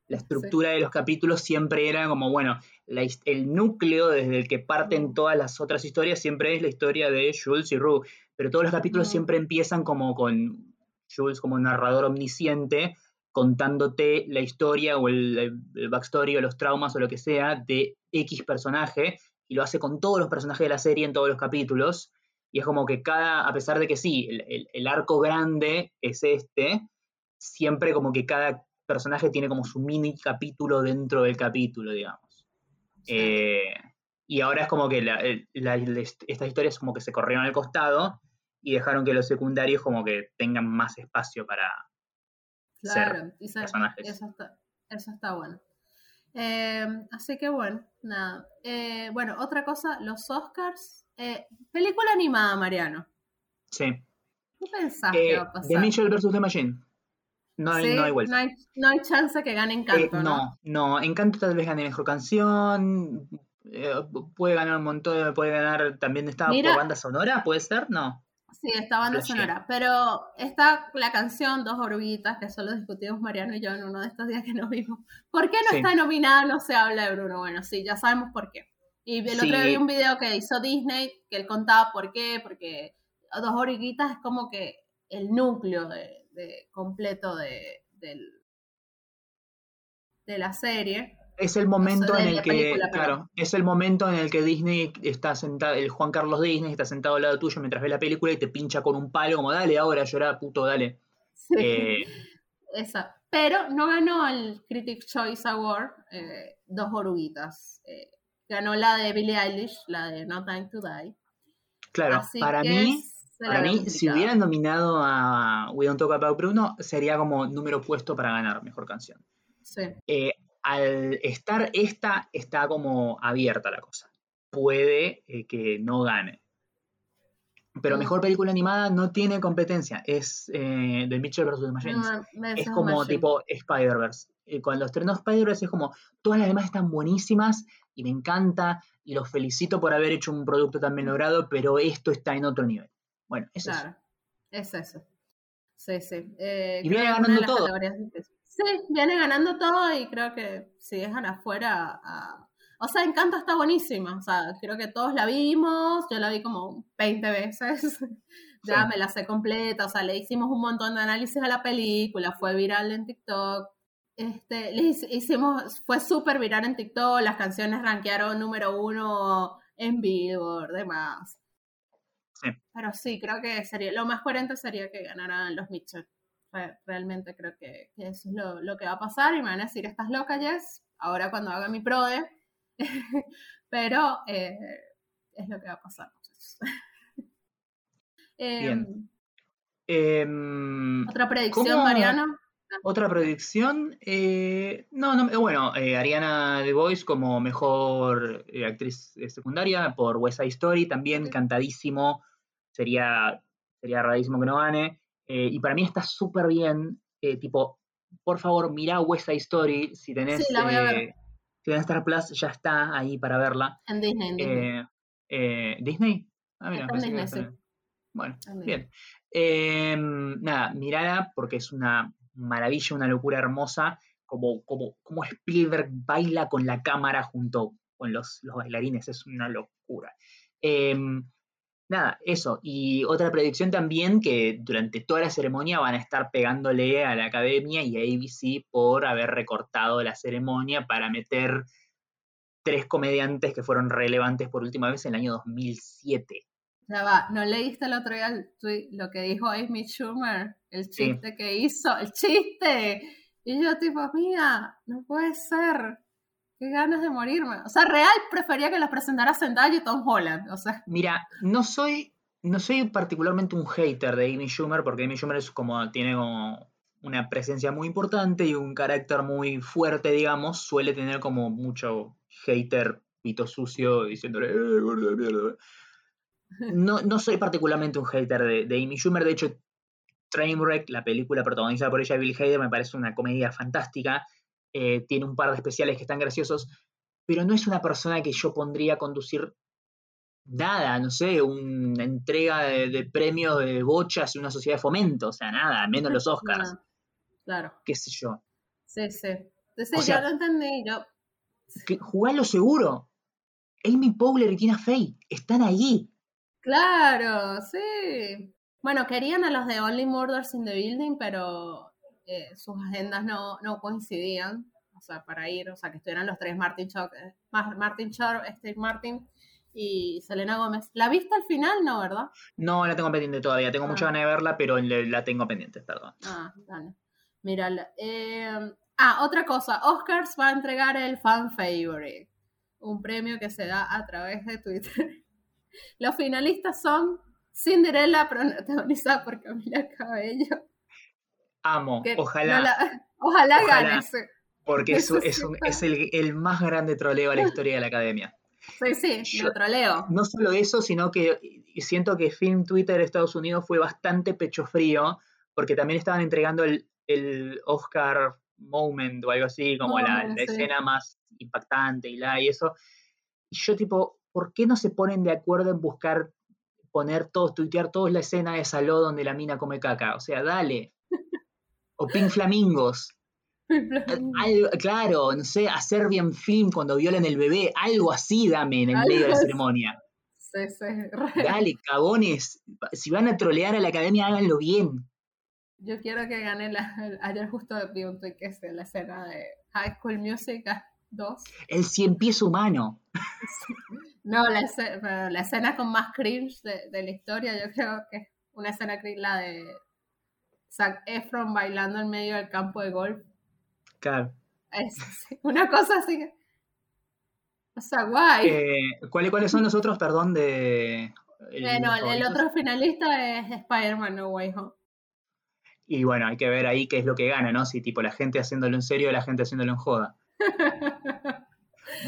La estructura de los capítulos siempre era como, bueno, la el núcleo desde el que parten Mm. todas las otras historias siempre es la historia de Jules y Rue, pero todos los capítulos Mm. siempre empiezan como con Jules como narrador omnisciente contándote la historia o el, backstory o los traumas o lo que sea de X personaje y lo hace con todos los personajes de la serie en todos los capítulos. Y es como que cada, a pesar de que sí, el, el- el arco grande es este, siempre como que cada personaje tiene como su mini capítulo dentro del capítulo, digamos. Sí. Eh, y ahora es como que la- el- la- la- estas historias como que se corrieron al costado y dejaron que los secundarios como que tengan más espacio para... Claro, personajes. Eso está, eso está bueno. Eh, así que bueno, nada. Eh, bueno, otra cosa, los Oscars. eh, película animada, Mariano. Sí. ¿Qué pensás que Eh, va a pasar? The Mitchell vs. The Machine. No hay, ¿Sí? no hay vuelta. No hay, no hay chance que gane Encanto, ¿no? no, no, Encanto tal vez gane mejor canción, puede ganar un montón, puede ganar, también estaba por banda sonora, ¿puede ser? No. Sí, está banda sonora. Pero está la canción Dos Oruguitas, que solo discutimos Mariano y yo en uno de estos días que nos vimos. ¿Por qué no Sí. está nominada No se habla de Bruno? Bueno, sí, ya sabemos por qué. Y el otro día Sí. vi un video que hizo Disney, que él contaba por qué, porque Dos Oruguitas es como que el núcleo de, de- completo de, del- de la serie. Es el momento en el que, película, claro, es el momento en el que Disney está sentado, el Juan Carlos Disney está sentado al lado tuyo mientras ve la película y te pincha con un palo como, dale ahora, llorá, puto, dale. Sí. Eh, Esa. Pero no ganó el Critics' Choice Award eh, Dos Oruguitas. Eh, ganó la de Billie Eilish, la de No Time to Die. claro, Así para mí, para mí, si hubieran nominado a We Don't Talk About Bruno, sería como número puesto para ganar mejor canción. Sí, Eh, al estar esta, está como abierta la cosa. Puede eh, que no gane. Pero Mm. mejor película animada no tiene competencia. Es eh, The Mitchell vs. The Machines. No, me es como Machine. tipo Spider-Verse. Cuando estrenó Spider-Verse es como, todas las demás están buenísimas y me encanta y los felicito por haber hecho un producto tan bien logrado, pero esto está en otro nivel. Bueno, es eso. Claro, es eso. Sí, sí. Eh, Y viene es ganando todo. Sí, viene ganando todo y creo que si dejan afuera a... O sea, Encanto está buenísima. O sea, creo que todos la vimos. Yo la vi como 20 veces. ya Sí. me la sé completa. O sea, le hicimos un montón de análisis a la película. Fue viral en TikTok. Este, le hic- hicimos, fue súper viral en TikTok. Las canciones rankearon número uno en Billboard, demás. Sí. Pero sí, creo que sería lo más coherente sería que ganaran los Mitchell. Re- Realmente creo que, que eso es lo, lo que va a pasar y me van a decir, estás loca, Jess, ahora cuando haga mi prode. Pero eh, es lo que va a pasar. Bien. Em, Em, Otra predicción, ¿cómo- Mariano. Otra predicción, eh, no, no, eh, bueno, eh, Ariana DeVoice como mejor eh, actriz secundaria por West Side Story, también Sí. cantadísimo, sería, sería rarísimo que no gane, eh, y para mí está súper bien, eh, tipo, por favor, mirá West Side Story, si tenés, Sí, la voy a ver. eh, si tenés Star Plus, ya está ahí para verla. En Disney, en Disney. ¿Disney? Ah, mira, en Disney, sí. Bueno, bien. Eh, nada, mirala porque es una maravilla, una locura hermosa, como, como, como Spielberg baila con la cámara junto con los, los bailarines, es una locura. Eh, nada, eso. Y otra predicción también que durante toda la ceremonia van a estar pegándole a la academia y a ABC por haber recortado la ceremonia para meter tres comediantes que fueron relevantes por última vez en el año 2007. Ya va, ¿no leíste el otro día el tweet, lo que dijo Amy Schumer? El Sí. chiste que hizo, el chiste. Y yo tipo, amiga, no puede ser. Qué ganas de morirme. O sea, real prefería que los presentara Zendaya y Tom Holland. O sea, Mira, no soy, no soy particularmente un hater de Amy Schumer, porque Amy Schumer es como, tiene como una presencia muy importante y un carácter muy fuerte, digamos, suele tener como mucho hater pito sucio diciéndole, eh, gordo de mierda. no, no soy particularmente un hater de, Amy Schumer, de hecho, Trainwreck, la película protagonizada por ella, Bill Hader, me parece una comedia fantástica, eh, tiene un par de especiales que están graciosos, pero no es una persona que yo pondría a conducir nada, no sé, una entrega de, premios de bochas en una sociedad de fomento, o sea, nada, menos los Oscars. claro. ¿Qué sé yo? Sí, sí. Entonces, yo lo entendí, yo... Que, jugalo seguro. Amy Powler y Tina Fey están allí. Claro, sí. Bueno, querían a los de Only Murders in the Building, pero eh, sus agendas no, no coincidían, o sea, para ir, o sea, que estuvieran los tres, Martin Short, eh, Martin Steve Martin y Selena Gómez. ¿La viste al final? No, ¿verdad? No, la tengo pendiente todavía. Tengo mucha ah. ganas de verla, pero la tengo pendiente, perdón. Ah, dale. Mírala. Eh, ah, otra cosa. Oscars va a entregar el Fan Favorite, un premio que se da a través de Twitter. Los finalistas son Cinderella, protagonizada por Camila Cabello. Amo, ojalá. ojalá, gane. Porque es, es, el, el, más grande troleo a la historia de la academia. Sí, sí, lo troleo. No solo eso, sino que siento que Film Twitter de Estados Unidos fue bastante pecho frío, porque también estaban entregando el, el Oscar Moment o algo así, como la, escena más impactante y la y eso. Y yo tipo, ¿por qué no se ponen de acuerdo en buscar poner todos, tuitear todos la escena de Saló donde la mina come caca? O sea, dale. O Pink Flamingos. claro, no sé, hacer bien film cuando violen el bebé, algo así dame en el medio de la ceremonia. Sí, sí, Dale, cagones, si van a trolear a la academia, háganlo bien. Yo quiero que gane la. Ayer justo vi un tweet que es la escena de High School Music 2. El cien pies humano. No, la, escena, con más cringe de, de, la historia, yo creo que es una escena cringe, la de Zac Efron bailando en medio del campo de golf es, una cosa así. O sea, guay. Eh, ¿cuáles, son los otros, perdón, de... bueno, el otro finalista es Spider-Man No Way Home. Y bueno, hay que ver ahí qué es lo que gana, ¿no? Si tipo la gente haciéndolo en serio o la gente haciéndolo en joda.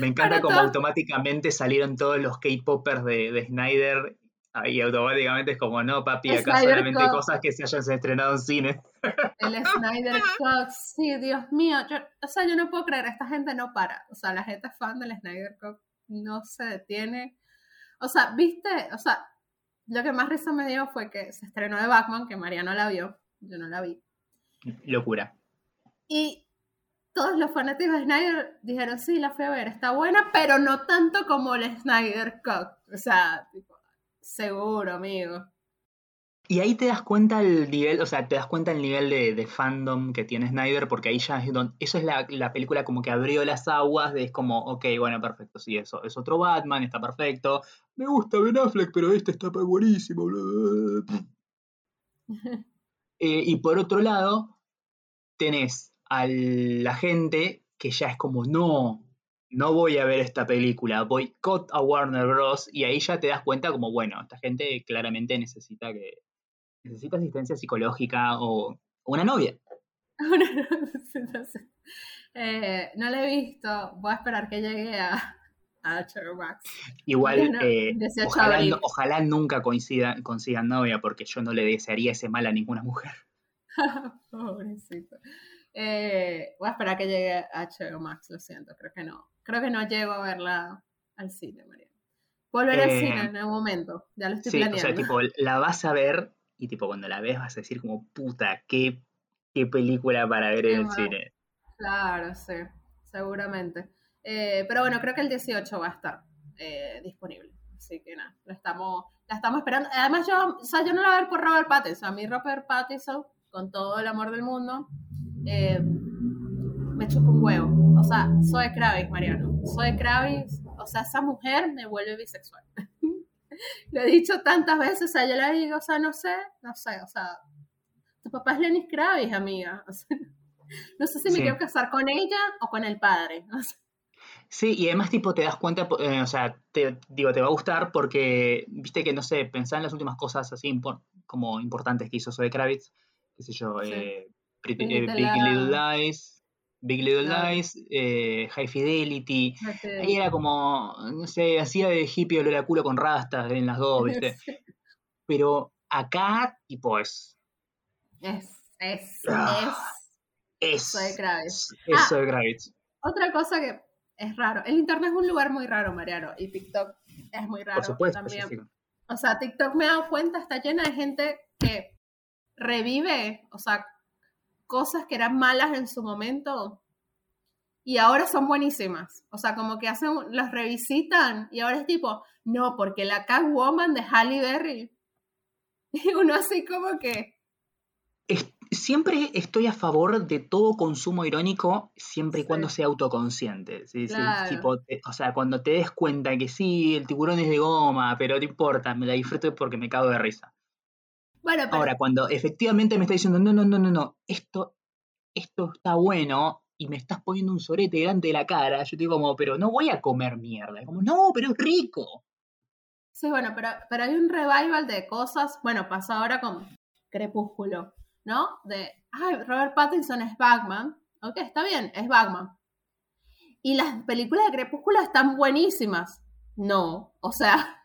Me encanta cómo automáticamente salieron todos los K-Poppers de, de Snyder Ahí automáticamente es como, no, papi, acá solamente cosas que se hayan estrenado en cine. El Snyder Cut, sí, Dios mío. o sea, yo no puedo creer, esta gente no para. O sea, la gente fan del Snyder Cut no se detiene. O sea, viste, o sea, lo que más risa me dio fue que se estrenó de Batman, que María no la vio, yo no la vi. Locura. Y todos los fanáticos de Snyder dijeron, sí, la fui a ver, está buena, pero no tanto como el Snyder Cut. O sea, tipo, Seguro, amigo. Y ahí te das cuenta el nivel, o sea, te das cuenta el nivel de, fandom que tiene Snyder, porque ahí ya es donde, eso es la, película como que abrió las aguas, de es como, ok, bueno, perfecto, sí, eso es otro Batman, está perfecto. Me gusta Ben Affleck, pero este está buenísimo. Eh, y por otro lado, tenés a la gente que ya es como, no, no voy a ver esta película, boicot a Warner Bros. Y ahí ya te das cuenta como, bueno, esta gente claramente necesita que necesita asistencia psicológica o, una novia. eh, no la he visto, voy a esperar que llegue a, HBO Max. Igual, eh, ojalá, nunca coincida, consigan novia, porque yo no le desearía ese mal a ninguna mujer. Pobrecito. Eh, voy a esperar que llegue a HBO Max, lo siento, creo que no. Creo que no llego a verla al cine, María. Volveré al cine eh, en algún momento, ya lo estoy sí, planeando. O sea, tipo, la vas a ver y tipo cuando la ves vas a decir como, puta, qué, qué película para ver en el cine. Claro, sí, seguramente. Eh, pero bueno, creo que el 18 va a estar eh, disponible. Así que nada, la estamos, la estamos esperando. Además, yo, o sea, yo no la voy a ver por Robert Pattinson. A mí Robert Pattinson, con todo el amor del mundo, me chupa un huevo. O sea, soy Kravitz, Mariano. Soy Kravitz. O sea, esa mujer me vuelve bisexual. Lo he dicho tantas veces, o sea, yo le digo, o sea, no sé, no sé, o sea, tu papá es Lenny Kravitz, amiga. no sé si me quiero casar con ella o con el padre. Sí, y además tipo te das cuenta, eh, o sea, te, digo, te va a gustar porque, viste que, no sé, pensá en las últimas cosas así como importantes que hizo Zoe Kravitz, qué sé yo, eh, Pretty, eh, Big Little Lies, Big Little Lies, eh, High Fidelity. Ahí era como, no sé, hacía de hippie olor a culo con rastas en las dos, ¿viste? Pero acá, tipo, es. Es, es, Ah, es. Es. Zoe Kravitz. Es Ah. Zoe Kravitz. Otra cosa que es raro. El internet es un lugar muy raro, Mariano. Y TikTok es muy raro Por supuesto, también. sí, sí. O sea, TikTok me he dado cuenta, está llena de gente que revive, o sea, cosas que eran malas en su momento y ahora son buenísimas. O sea, como que hacen, las revisitan y ahora es tipo, no, porque la Catwoman de Halle Berry. Y uno así como que, Es- siempre estoy a favor de todo consumo irónico, siempre y Sí. cuando sea autoconsciente. ¿sí? Sí, Claro. tipo, te- o sea, cuando te des cuenta que sí, el tiburón es de goma, pero no importa, me la disfruto porque me cago de risa. Bueno, pero Ahora, cuando efectivamente me está diciendo, no, no, no, no, no, esto, esto está bueno y me estás poniendo un sorete delante de la cara, yo digo como, pero no voy a comer mierda. Como, no, pero es rico. Sí, bueno, pero, pero hay un revival de cosas. Bueno, pasa ahora con Crepúsculo, ¿no? De, ay, Robert Pattinson es Batman. Ok, está bien, es Batman. Y las películas de Crepúsculo están buenísimas. No, o sea,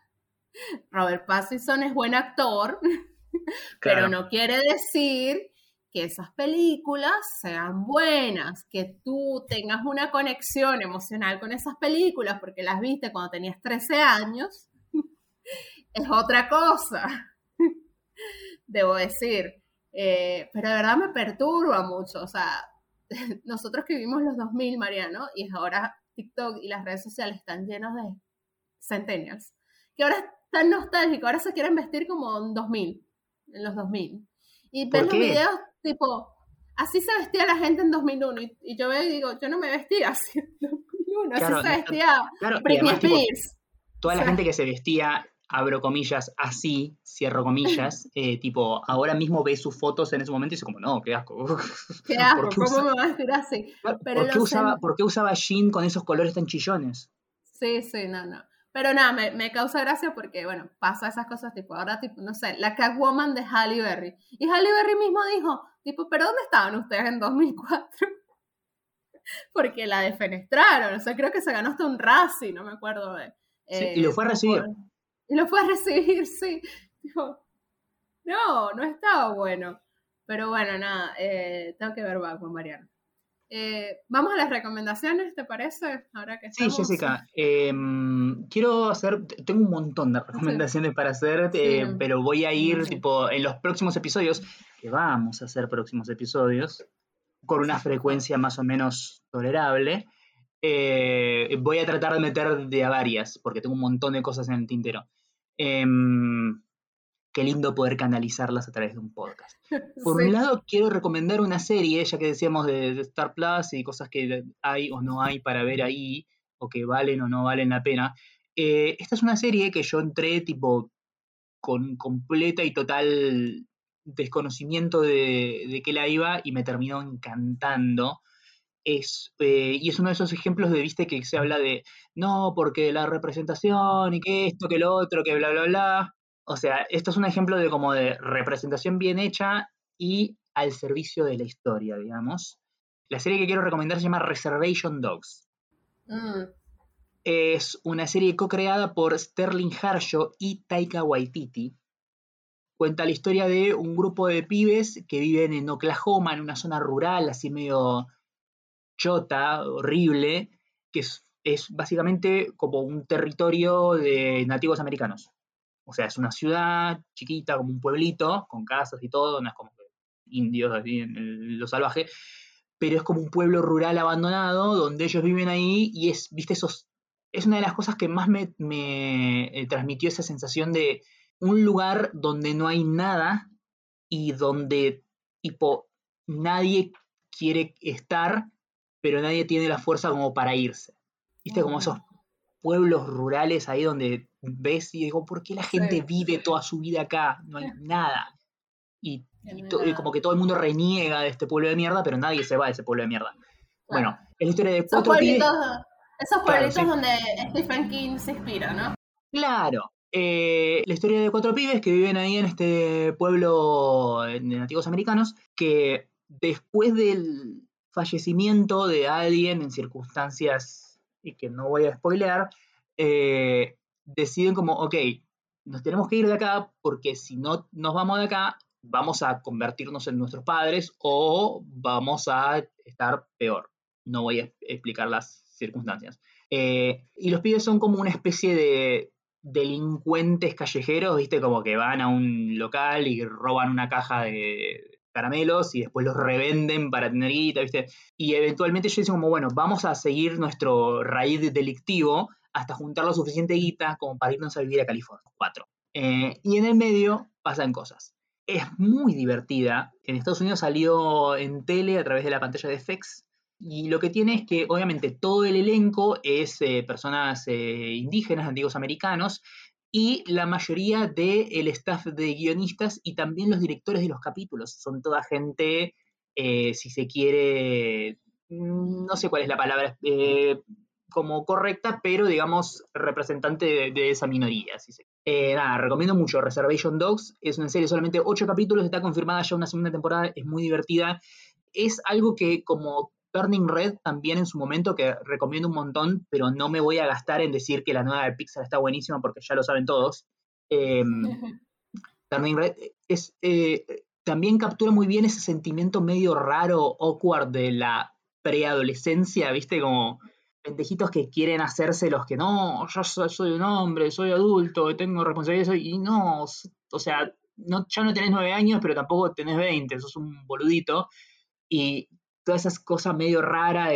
Robert Pattinson es buen actor, pero no quiere decir que esas películas sean buenas, que tú tengas una conexión emocional con esas películas porque las viste cuando tenías 13 años, es otra cosa, debo decir. Eh, pero de verdad me perturba mucho, o sea, nosotros que vivimos los 2000, Mariano, y ahora TikTok y las redes sociales están llenos de centennials, que ahora están nostálgicos, ahora se quieren vestir como en 2000, en los 2000. Y ¿Por ves los videos tipo, así se vestía la gente en 2001, y, y yo veo y digo, yo no me vestía así en 2001, Claro, así se vestía Claro, Britney además, tipo, Spears. toda la o sea- gente que se vestía, abro comillas, así, cierro comillas, eh, tipo, ahora mismo ve sus fotos en ese momento y dice como, no, qué asco. Qué asco, ¿Por qué ¿cómo usa- me va a vestir así? Pero ¿Por, qué usaba, cen- ¿Por qué usaba jean con esos colores tan chillones? Sí, sí, no, no. Pero nada, me, me causa gracia porque, bueno, pasa esas cosas, tipo, ahora, tipo, no sé, la Catwoman de Halle Berry. Y Halle Berry mismo dijo, tipo, ¿pero dónde estaban ustedes en 2004? porque la defenestraron, o sea, creo que se ganó hasta un Razzie, no me acuerdo de... Sí, eh, y lo fue a recibir. por- Y lo fue a recibir, sí. Tipo, no, no estaba bueno. Pero bueno, nada, eh, tengo que ver Batman, Mariano. Eh, Vamos a las recomendaciones, ¿te parece? Ahora que Sí, estamos... Jessica, em, quiero hacer, tengo un montón de recomendaciones para hacer, eh, Sí. pero voy a ir Sí. tipo en los próximos episodios, que vamos a hacer próximos episodios, con una Sí, frecuencia más o menos tolerable. eh, voy a tratar de meter de a varias, porque tengo un montón de cosas en el tintero. Qué lindo poder canalizarlas a través de un podcast. Por Sí. un lado, quiero recomendar una serie, ya que decíamos de, de Star Plus y cosas que hay o no hay para ver ahí, o que valen o no valen la pena. Eh, esta es una serie que yo entré tipo con completa y total desconocimiento de, de qué la iba y me terminó encantando. Es, eh, y es uno de esos ejemplos de, viste, que se habla de, no, porque la representación y que esto, que lo otro, que bla, bla, bla. O sea, esto es un ejemplo de como de representación bien hecha y al servicio de la historia, digamos. La serie que quiero recomendar se llama Reservation Dogs. Mm, Es una serie co-creada por Sterling Harshaw y Taika Waititi. Cuenta la historia de un grupo de pibes que viven en Oklahoma, en una zona rural, así medio chota, horrible, que es, es básicamente como un territorio de nativos americanos. O sea, es una ciudad chiquita, como un pueblito, con casas y todo, no es como indios así en el- lo salvaje, pero es como un pueblo rural abandonado donde ellos viven ahí y es, viste, esos, es una de las cosas que más me, me, eh, transmitió esa sensación de un lugar donde no hay nada y donde, tipo, nadie quiere estar, pero nadie tiene la fuerza como para irse. Viste, como esos pueblos rurales ahí donde ves y digo, ¿por qué la gente Sí. vive toda su vida acá? No hay nada. Y, to- como que todo el mundo reniega de este pueblo de mierda, pero nadie se va de ese pueblo de mierda. Bueno, es la historia de cuatro pibes. pueblitos, esos Claro, pueblitos sí. donde Stephen King se inspira, ¿no? Claro. eh, la historia de cuatro pibes que viven ahí en este pueblo de nativos americanos, que después del, fallecimiento de alguien en circunstancias y que no voy a spoilear, eh, deciden como, ok, nos tenemos que ir de acá porque si no nos vamos de acá, vamos a convertirnos en nuestros padres o vamos a estar peor. No voy a explicar las circunstancias. Eh, y los pibes son como una especie de delincuentes callejeros, ¿viste? Como que van a un local y roban una caja de caramelos y después los revenden para tener guita, ¿viste? Y eventualmente ellos dicen como, bueno, vamos a seguir nuestro raíz delictivo hasta juntar lo suficiente guita como para irnos a vivir a California. Cuatro. Eh, y en el medio pasan cosas. Es muy divertida. En Estados Unidos salió en tele a través de la pantalla de FX. Y lo que tiene es que obviamente todo el elenco es eh, personas eh, indígenas, antiguos americanos, y la mayoría del staff de guionistas y también los directores de los capítulos. Son toda gente, si se quiere, mm, no sé cuál es la palabra, como correcta, pero digamos representante de, esa minoría. Eh, nada, recomiendo mucho Reservation Dogs. Es una serie solamente 8 capítulos, está confirmada ya una segunda temporada, es muy divertida. Es algo que como Turning Red también en su momento, que recomiendo un montón, pero no me voy a gastar en decir que la nueva de Pixar está buenísima porque ya lo saben todos. Em, Turning Red es, eh, también captura muy bien ese sentimiento medio raro, awkward de la preadolescencia, ¿viste? Como pendejitos que quieren hacerse los que no, yo soy, un hombre, soy adulto, tengo responsabilidades y no, o sea, no, ya no tenés nueve años, pero tampoco tenés veinte, sos un boludito. Y todas esas cosas medio raras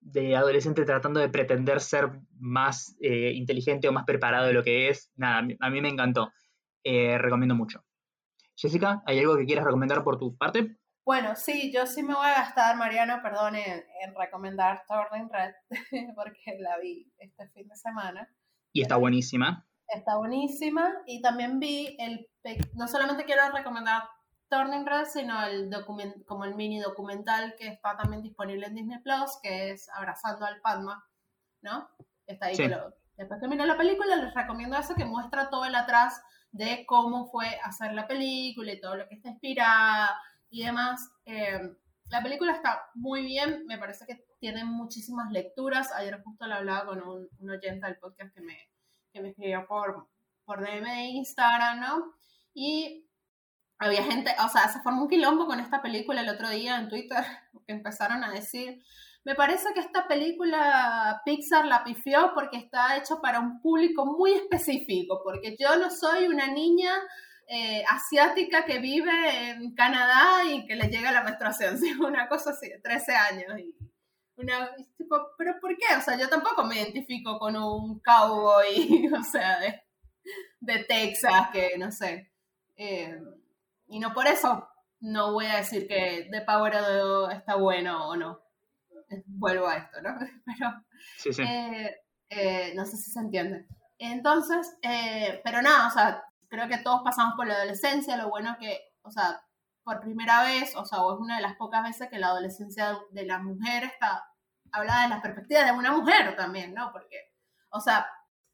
de, adolescente tratando de pretender ser más eh, inteligente o más preparado de lo que es, nada, a mí me encantó. Eh, recomiendo mucho. Jessica, ¿hay algo que quieras recomendar por tu parte? Bueno, sí, yo sí me voy a gastar, Mariano, perdón, en, recomendar Turning Red, porque la vi este fin de semana. Y está buenísima. Está buenísima. Y también vi el. No solamente quiero recomendar Turning Red, sino el document, como el mini documental que está también disponible en Disney Plus, que es Abrazando al Padma, ¿no? Está ahí. después que la película, les recomiendo eso que muestra todo el atrás de cómo fue hacer la película y todo lo que está inspirada y demás. Eh, la película está muy bien, me parece que tiene muchísimas lecturas. Ayer justo la hablaba con un, un, oyente del podcast que me, que me escribió por, por DM de Instagram, ¿no? Y había gente, o sea, se formó un quilombo con esta película el otro día en Twitter, que empezaron a decir, me parece que esta película Pixar la pifió porque está hecho para un público muy específico, porque yo no soy una niña eh, asiática que vive en Canadá y que le llega la menstruación, ¿sí? una cosa así, de 13 años. Y una, tipo, ¿pero por qué? O sea, yo tampoco me identifico con un cowboy, o sea, de, de Texas, que no sé. Eh, y no por eso no voy a decir que The Power está bueno o no. Vuelvo a esto, ¿no? Pero sí, sí. Eh, no sé si se entiende. Entonces, pero nada, o sea, creo que todos pasamos por la adolescencia, lo bueno que, o sea, por primera vez, o sea, es una de las pocas veces que la adolescencia de la mujer está hablada de las perspectivas de una mujer también, ¿no? Porque, o sea,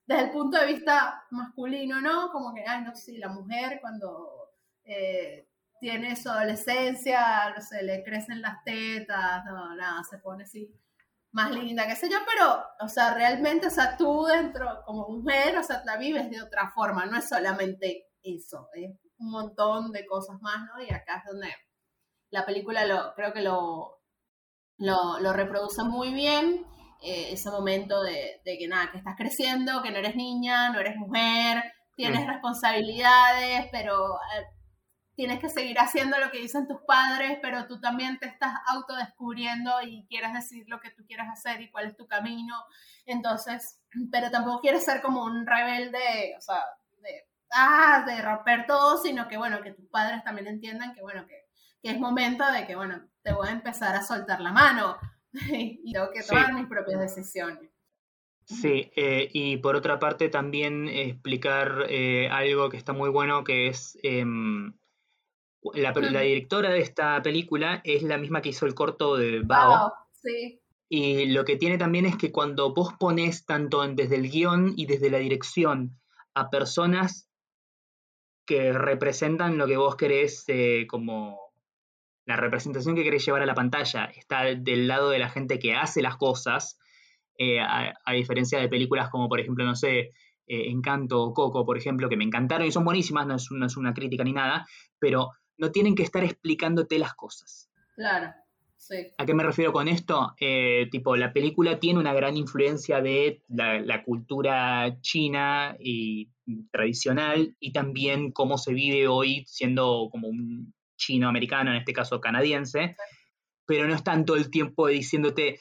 desde el punto de vista masculino, ¿no? Como que, ay, no sé, la mujer cuando eh, tiene su adolescencia, no sé, le crecen las tetas, no, nada, se pone así más linda, qué sé yo, pero, o sea, realmente, o sea, tú dentro, como mujer, o sea, la vives de otra forma, no es solamente eso, es un montón de cosas más, ¿no? Y acá es donde la película lo, creo que lo, lo, reproduce muy bien, eh, ese momento de, que nada, que estás creciendo, que no eres niña, no eres mujer, tienes mm. responsabilidades, pero... Eh, tienes que seguir haciendo lo que dicen tus padres, pero tú también te estás autodescubriendo y quieres decir lo que tú quieres hacer y cuál es tu camino. Entonces, pero tampoco quieres ser como un rebelde, o sea, de, ah, de romper todo, sino que, bueno, que tus padres también entiendan que, bueno, que, es momento de que, bueno, te voy a empezar a soltar la mano y tengo que tomar mis propias decisiones. Sí, eh, y por otra parte también explicar eh, algo que está muy bueno, que es em, la, directora de esta película es la misma que hizo el corto de Bao. sí. Y lo que tiene también es que cuando vos pones tanto desde el guion y desde la dirección a personas que representan lo que vos querés eh, como la representación que querés llevar a la pantalla está del lado de la gente que hace las cosas, eh, a, diferencia de películas como, por ejemplo, no sé, eh, Encanto o Coco, por ejemplo, que me encantaron y son buenísimas, no es, no es una crítica ni nada, pero no tienen que estar explicándote las cosas. Claro. ¿A qué me refiero con esto? Eh, tipo, la película tiene una gran influencia de la, cultura china y tradicional y también cómo se vive hoy siendo como un chino americano, en este caso canadiense, pero no es tanto el tiempo diciéndote,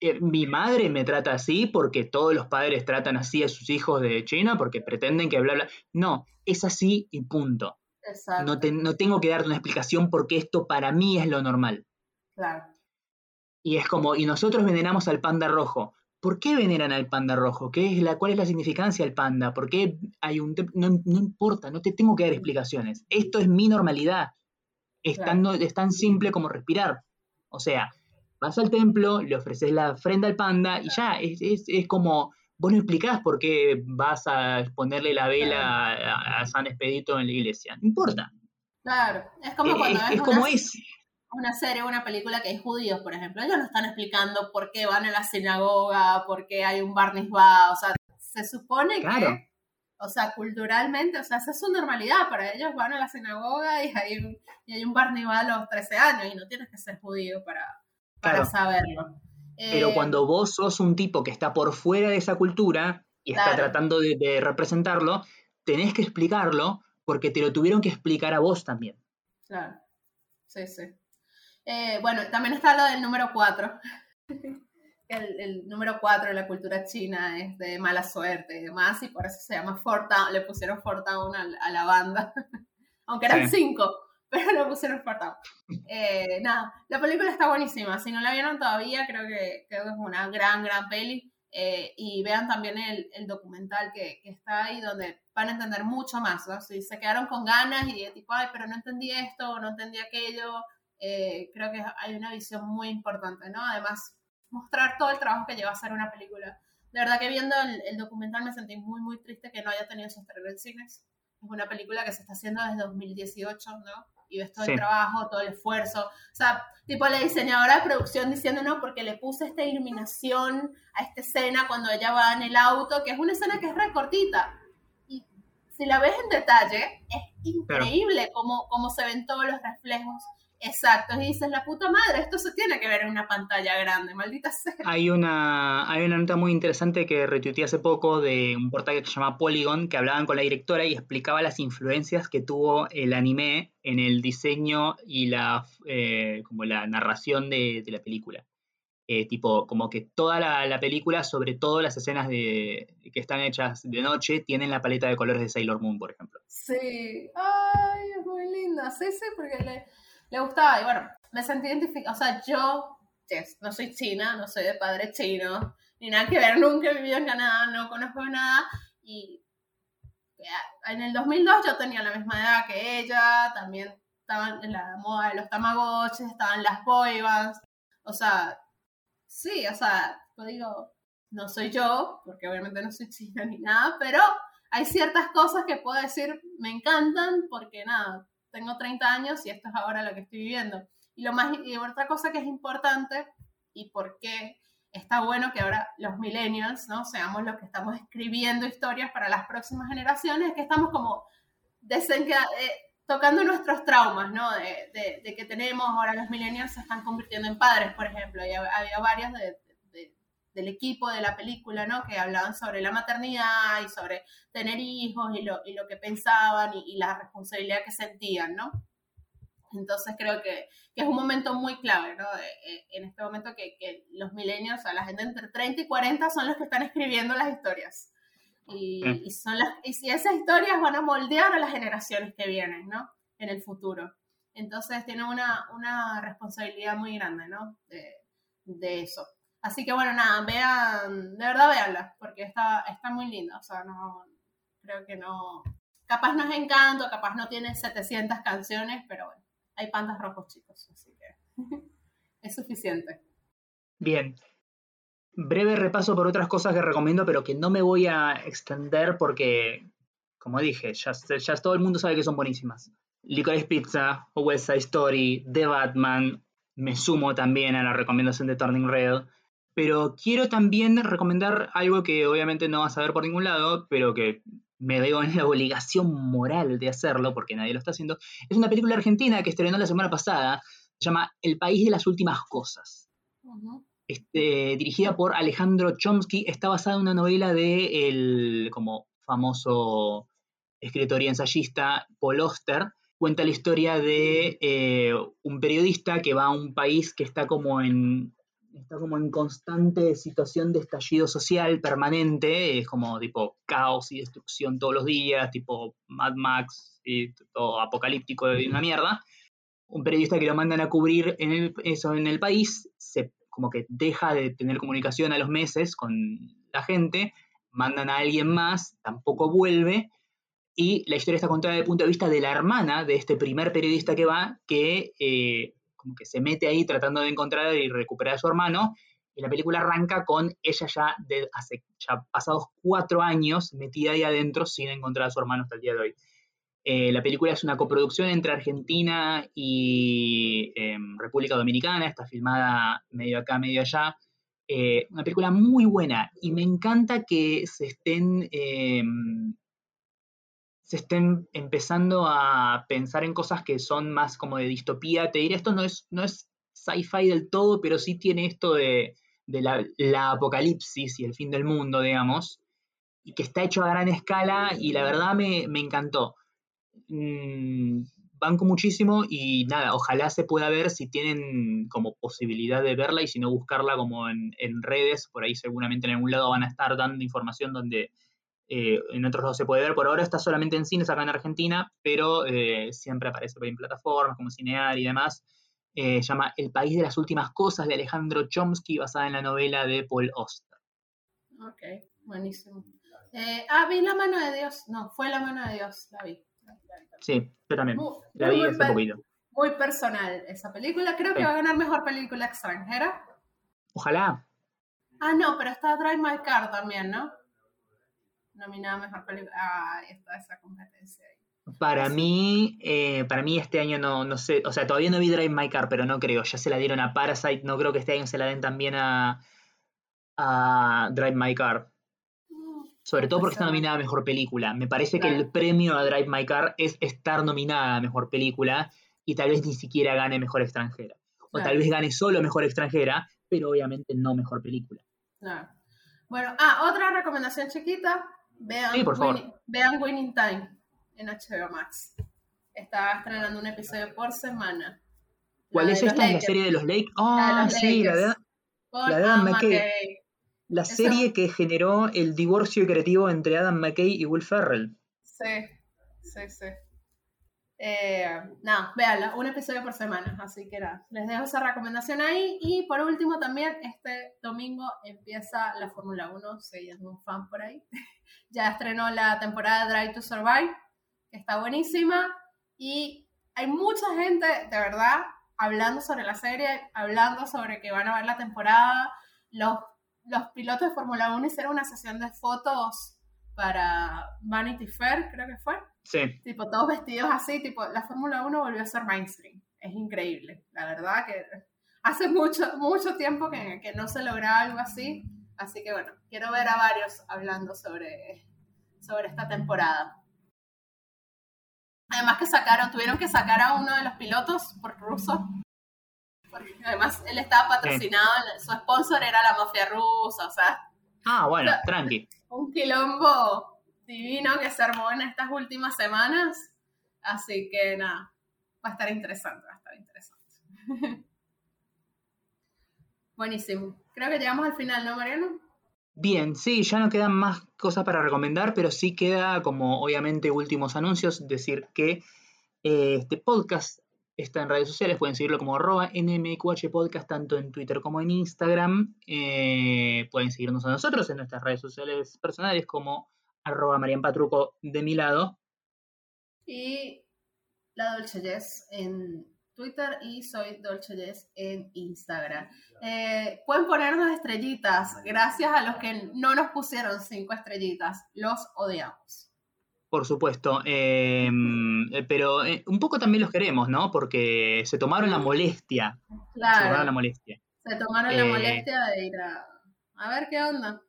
eh, mi madre me trata así porque todos los padres tratan así a sus hijos de China porque pretenden que bla, bla. No, es así y punto. No, no tengo que darte una explicación porque esto para mí es lo normal. Claro. Y es como, y nosotros veneramos al panda rojo. ¿Por qué veneran al panda rojo? ¿Qué es la, ¿Cuál es la significancia del panda? ¿Por qué hay un... No, no importa, no te tengo que dar explicaciones. Esto es mi normalidad. Es, tan, es tan simple como respirar. O sea, vas al templo, le ofreces la ofrenda al panda y ya, es, es, como, vos no explicás por qué vas a ponerle la vela a, San Expedito en la iglesia. No importa. Claro, es como cuando es, como es una serie o una película que hay judíos, por ejemplo, ellos no están explicando por qué van a la sinagoga, por qué hay un bar o sea, se supone que, o sea, culturalmente, o sea, esa es su normalidad, para ellos van a la sinagoga y hay un, y hay un bar a los 13 años y no tienes que ser judío para, para saberlo. Pero eh, cuando vos sos un tipo que está por fuera de esa cultura y está tratando de, de representarlo, tenés que explicarlo porque te lo tuvieron que explicar a vos también. Claro, sí, sí. Eh, bueno, también está lo del número 4. el, número 4 de la cultura china es de mala suerte y demás, y por eso se llama Fortown, le pusieron Fortown a, a la banda, aunque eran 5, pero le pusieron Fortown. Eh, nada, la película está buenísima, si no la vieron todavía, creo que, creo que es una gran, gran peli. Eh, y vean también el, el documental que, que, está ahí donde van a entender mucho más, ¿no? Si se quedaron con ganas y de tipo, ay, pero no entendí esto, no entendí aquello, eh, creo que hay una visión muy importante, ¿no? Además, mostrar todo el trabajo que lleva a hacer una película. De verdad que viendo el, documental me sentí muy, muy triste que no haya tenido su estreno en cines. Es una película que se está haciendo desde 2018, ¿no? Y ves todo el trabajo, todo el esfuerzo. O sea, tipo la diseñadora de producción diciendo, no, porque le puse esta iluminación a esta escena cuando ella va en el auto, que es una escena que es recortita. Y si la ves en detalle, es increíble cómo, cómo se ven todos los reflejos Exacto, y dices, la puta madre, esto se tiene que ver en una pantalla grande, maldita sea. Hay una, hay una nota muy interesante que retuiteé hace poco de un portal que se llama Polygon, que hablaban con la directora y explicaba las influencias que tuvo el anime en el diseño y la, eh, como la narración de, la película. Eh, tipo, como que toda la, película, sobre todo las escenas de, que están hechas de noche, tienen la paleta de colores de Sailor Moon, por ejemplo. Sí, ay, es muy linda, sí, sí, porque le le gustaba y bueno, me sentí identificada, o sea, yo no soy china, no soy de padre chino, ni nada que ver, nunca he vivido en Canadá, no conozco nada y en el 2002 yo tenía la misma edad que ella, también estaban en la moda de los tamagotchis, estaban las boybands, o sea, sí, o sea, yo digo, no soy yo, porque obviamente no soy china ni nada, pero hay ciertas cosas que puedo decir me encantan porque nada, tengo 30 años y esto es ahora lo que estoy viviendo. Y, lo más, y otra cosa que es importante y por qué está bueno que ahora los millennials, ¿no? Seamos los que estamos escribiendo historias para las próximas generaciones, es que estamos como eh, tocando nuestros traumas, ¿no? De, de, que tenemos, ahora los millennials se están convirtiendo en padres, por ejemplo, y había varios de, del equipo de la película, ¿no? Que hablaban sobre la maternidad y sobre tener hijos y lo, y lo que pensaban y, la responsabilidad que sentían, ¿no? Entonces creo que, es un momento muy clave, ¿no? Eh, en este momento que, que los milenios, o sea, la gente entre 30 y 40 son los que están escribiendo las historias. Y, y, son las, y si esas historias van a moldear a las generaciones que vienen, ¿no? En el futuro. Entonces tienen una, una responsabilidad muy grande, ¿no? De, de eso. Así que bueno, nada, vean, de verdad veanla, porque está, está muy linda. O sea, no, creo que no. Capaz no es encanto, capaz no tiene 700 canciones, pero bueno, hay pandas rojos chicos, así que es suficiente. Bien. Breve repaso por otras cosas que recomiendo, pero que no me voy a extender porque, como dije, ya, ya todo el mundo sabe que son buenísimas. Licorice Pizza, West Side Story, The Batman, me sumo también a la recomendación de Turning Red, pero quiero también recomendar algo que obviamente no vas a ver por ningún lado, pero que me veo en la obligación moral de hacerlo, porque nadie lo está haciendo. Es una película argentina que estrenó la semana pasada, se llama El País de las Últimas Cosas. Este, dirigida por Alejandro Chomsky, está basada en una novela de el como famoso escritor y ensayista Paul Oster. Cuenta la historia de eh, un periodista que va a un país que está como en está como en constante situación de estallido social permanente, es como tipo caos y destrucción todos los días, tipo Mad Max y todo apocalíptico de una mierda. Un periodista que lo mandan a cubrir en eso en el país, se como que deja de tener comunicación a los meses con la gente, mandan a alguien más, tampoco vuelve, y la historia está contada desde el punto de vista de la hermana de este primer periodista que va, que eh, como que se mete ahí tratando de encontrar y recuperar a su hermano. Y la película arranca con ella ya de hace ya pasados cuatro años metida ahí adentro sin encontrar a su hermano hasta el día de hoy. Eh, la película es una coproducción entre Argentina y em, República Dominicana, está filmada medio acá, medio allá. Eh, una película muy buena y me encanta que se estén em, se estén empezando a pensar en cosas que son más como de distopía. Te diré, esto no es, no es sci-fi del todo, pero sí tiene esto de, la, apocalipsis y el fin del mundo, digamos, y que está hecho a gran escala y la verdad me, encantó. Mm, banco muchísimo y nada, ojalá se pueda ver si tienen como posibilidad de verla y si no buscarla como en, en redes, por ahí seguramente en algún lado van a estar dando información donde eh, en otros lados se puede ver. Por ahora está solamente en cines acá en Argentina, pero eh, siempre aparece en plataformas como Cinear y demás. Eh, llama El País de las Últimas Cosas de Alejandro Chomsky, basada en la novela de Paul Oster. Ok, buenísimo. ah, vi La Mano de Dios. No, fue La Mano de Dios, la vi. Sí, yo también. la vi hace poquito. Muy personal esa película. Creo que va a ganar mejor película extranjera. Ojalá. Ah, no, pero está Drive My Car también, ¿no? Nominada mejor película. Ah, está esa competencia ahí. Para mí, eh, para mí este año no, no sé, o sea, todavía no vi Drive My Car, pero no creo, ya se la dieron a Parasite, no creo que este año se la den también a, a Drive My Car. Mm, Sobre todo porque está nominada a Mejor Película. Me parece que el premio a Drive My Car es estar nominada a Mejor Película y tal vez ni siquiera gane Mejor Extranjera. O tal vez gane solo Mejor Extranjera, pero obviamente no Mejor Película. Bueno, ah, otra recomendación chiquita. Vean, por vean Winning Time en HBO Max. Está estrenando un episodio por semana. ¿Cuál es esta? ¿La serie de los Lakers? Ah, sí, la de, la de Adam McKay. La serie que generó el divorcio creativo entre Adam McKay y Will Ferrell. Sí, sí, sí. Eh, no, véanla, un episodio por semana, así que nada, les dejo esa recomendación ahí. Y por último también, este domingo empieza la Fórmula 1, si es un fan por ahí. ya estrenó la temporada Drive to Survive, que está buenísima. Y hay mucha gente, de verdad, hablando sobre la serie, hablando sobre que van a ver la temporada. Los, los pilotos de Fórmula 1 hicieron una sesión de fotos para Vanity Fair, creo que fue Sí. Tipo, todos vestidos así, tipo, la Fórmula 1 volvió a ser mainstream. Es increíble. La verdad que hace mucho, mucho tiempo que, que no se lograba algo así. Así que bueno, quiero ver a varios hablando sobre, sobre esta temporada. Además que sacaron, tuvieron que sacar a uno de los pilotos por ruso. Porque además él estaba patrocinado, su sponsor era la mafia rusa, o sea. Ah, bueno, tranqui. Un quilombo divino que se armó en estas últimas semanas. Así que nada, va a estar interesante, va a estar interesante. Buenísimo. Creo que llegamos al final, ¿no, Mariano? Bien, sí, ya no quedan más cosas para recomendar, pero sí queda como obviamente últimos anuncios, decir que eh, este podcast está en redes sociales, pueden seguirlo como arroba NMQH Podcast tanto en Twitter como en Instagram. Eh, pueden seguirnos a nosotros en nuestras redes sociales personales como arroba Marian Patruco de mi lado. Y la Dolce Jess en Twitter y soy Dolce Jess en Instagram. Eh, pueden ponernos estrellitas, gracias a los que no nos pusieron cinco estrellitas. Los odiamos. Por supuesto, em, eh, pero eh, un poco también los queremos, ¿no? Porque se tomaron la molestia. Claro. Se tomaron la molestia. Se tomaron la Eh, molestia de ir a, a ver qué onda.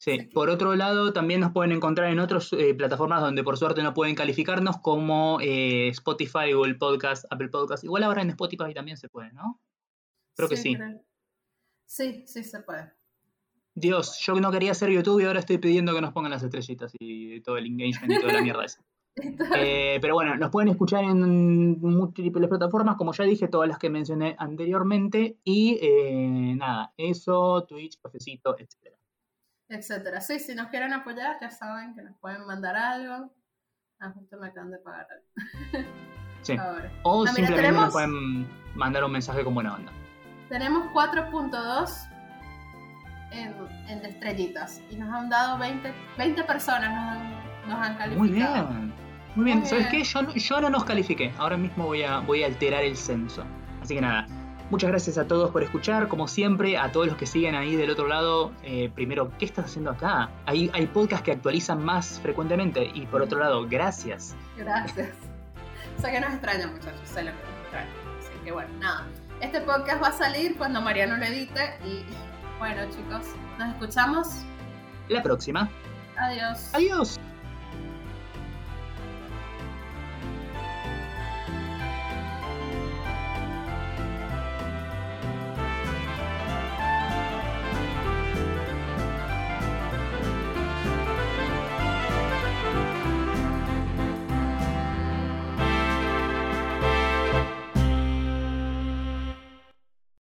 Sí, por otro lado, también nos pueden encontrar en otras eh, plataformas donde por suerte no pueden calificarnos, como eh, Spotify, Google Podcast, Apple Podcast. Igual ahora en Spotify también se puede, ¿no? Creo que sí. creo. Sí, sí se puede. Dios, yo no quería hacer YouTube y ahora estoy pidiendo que nos pongan las estrellitas y todo el engagement y toda la mierda esa. Eh, pero bueno, nos pueden escuchar en múltiples plataformas, como ya dije, todas las que mencioné anteriormente. Y eh, nada, eso, Twitch, cafecito, etc. Etcétera. Sí, si nos quieren apoyar, ya saben que nos pueden mandar algo. Ah, justo me acaban de pagar algo. Sí. Ahora. O Ah, mira, simplemente tenemos- nos pueden mandar un mensaje con buena onda. Tenemos 4.2 en, en estrellitas y nos han dado 20, 20 personas nos han, nos han calificado. Muy bien. Muy bien. Muy ¿Sabes bien. qué? Yo, no- yo no nos califiqué. Ahora mismo voy a, voy a alterar el censo. Así que nada. Muchas gracias a todos por escuchar, como siempre, a todos los que siguen ahí del otro lado. eh, primero, ¿qué estás haciendo acá? Hay, hay podcasts que actualizan más frecuentemente. Y por otro lado, gracias. Gracias. sé que nos extrañan, muchachos, sé lo que nos extrañan. Así que bueno, nada. Este podcast va a salir cuando Mariano lo edite y bueno, chicos, nos escuchamos. La próxima. Adiós. Adiós.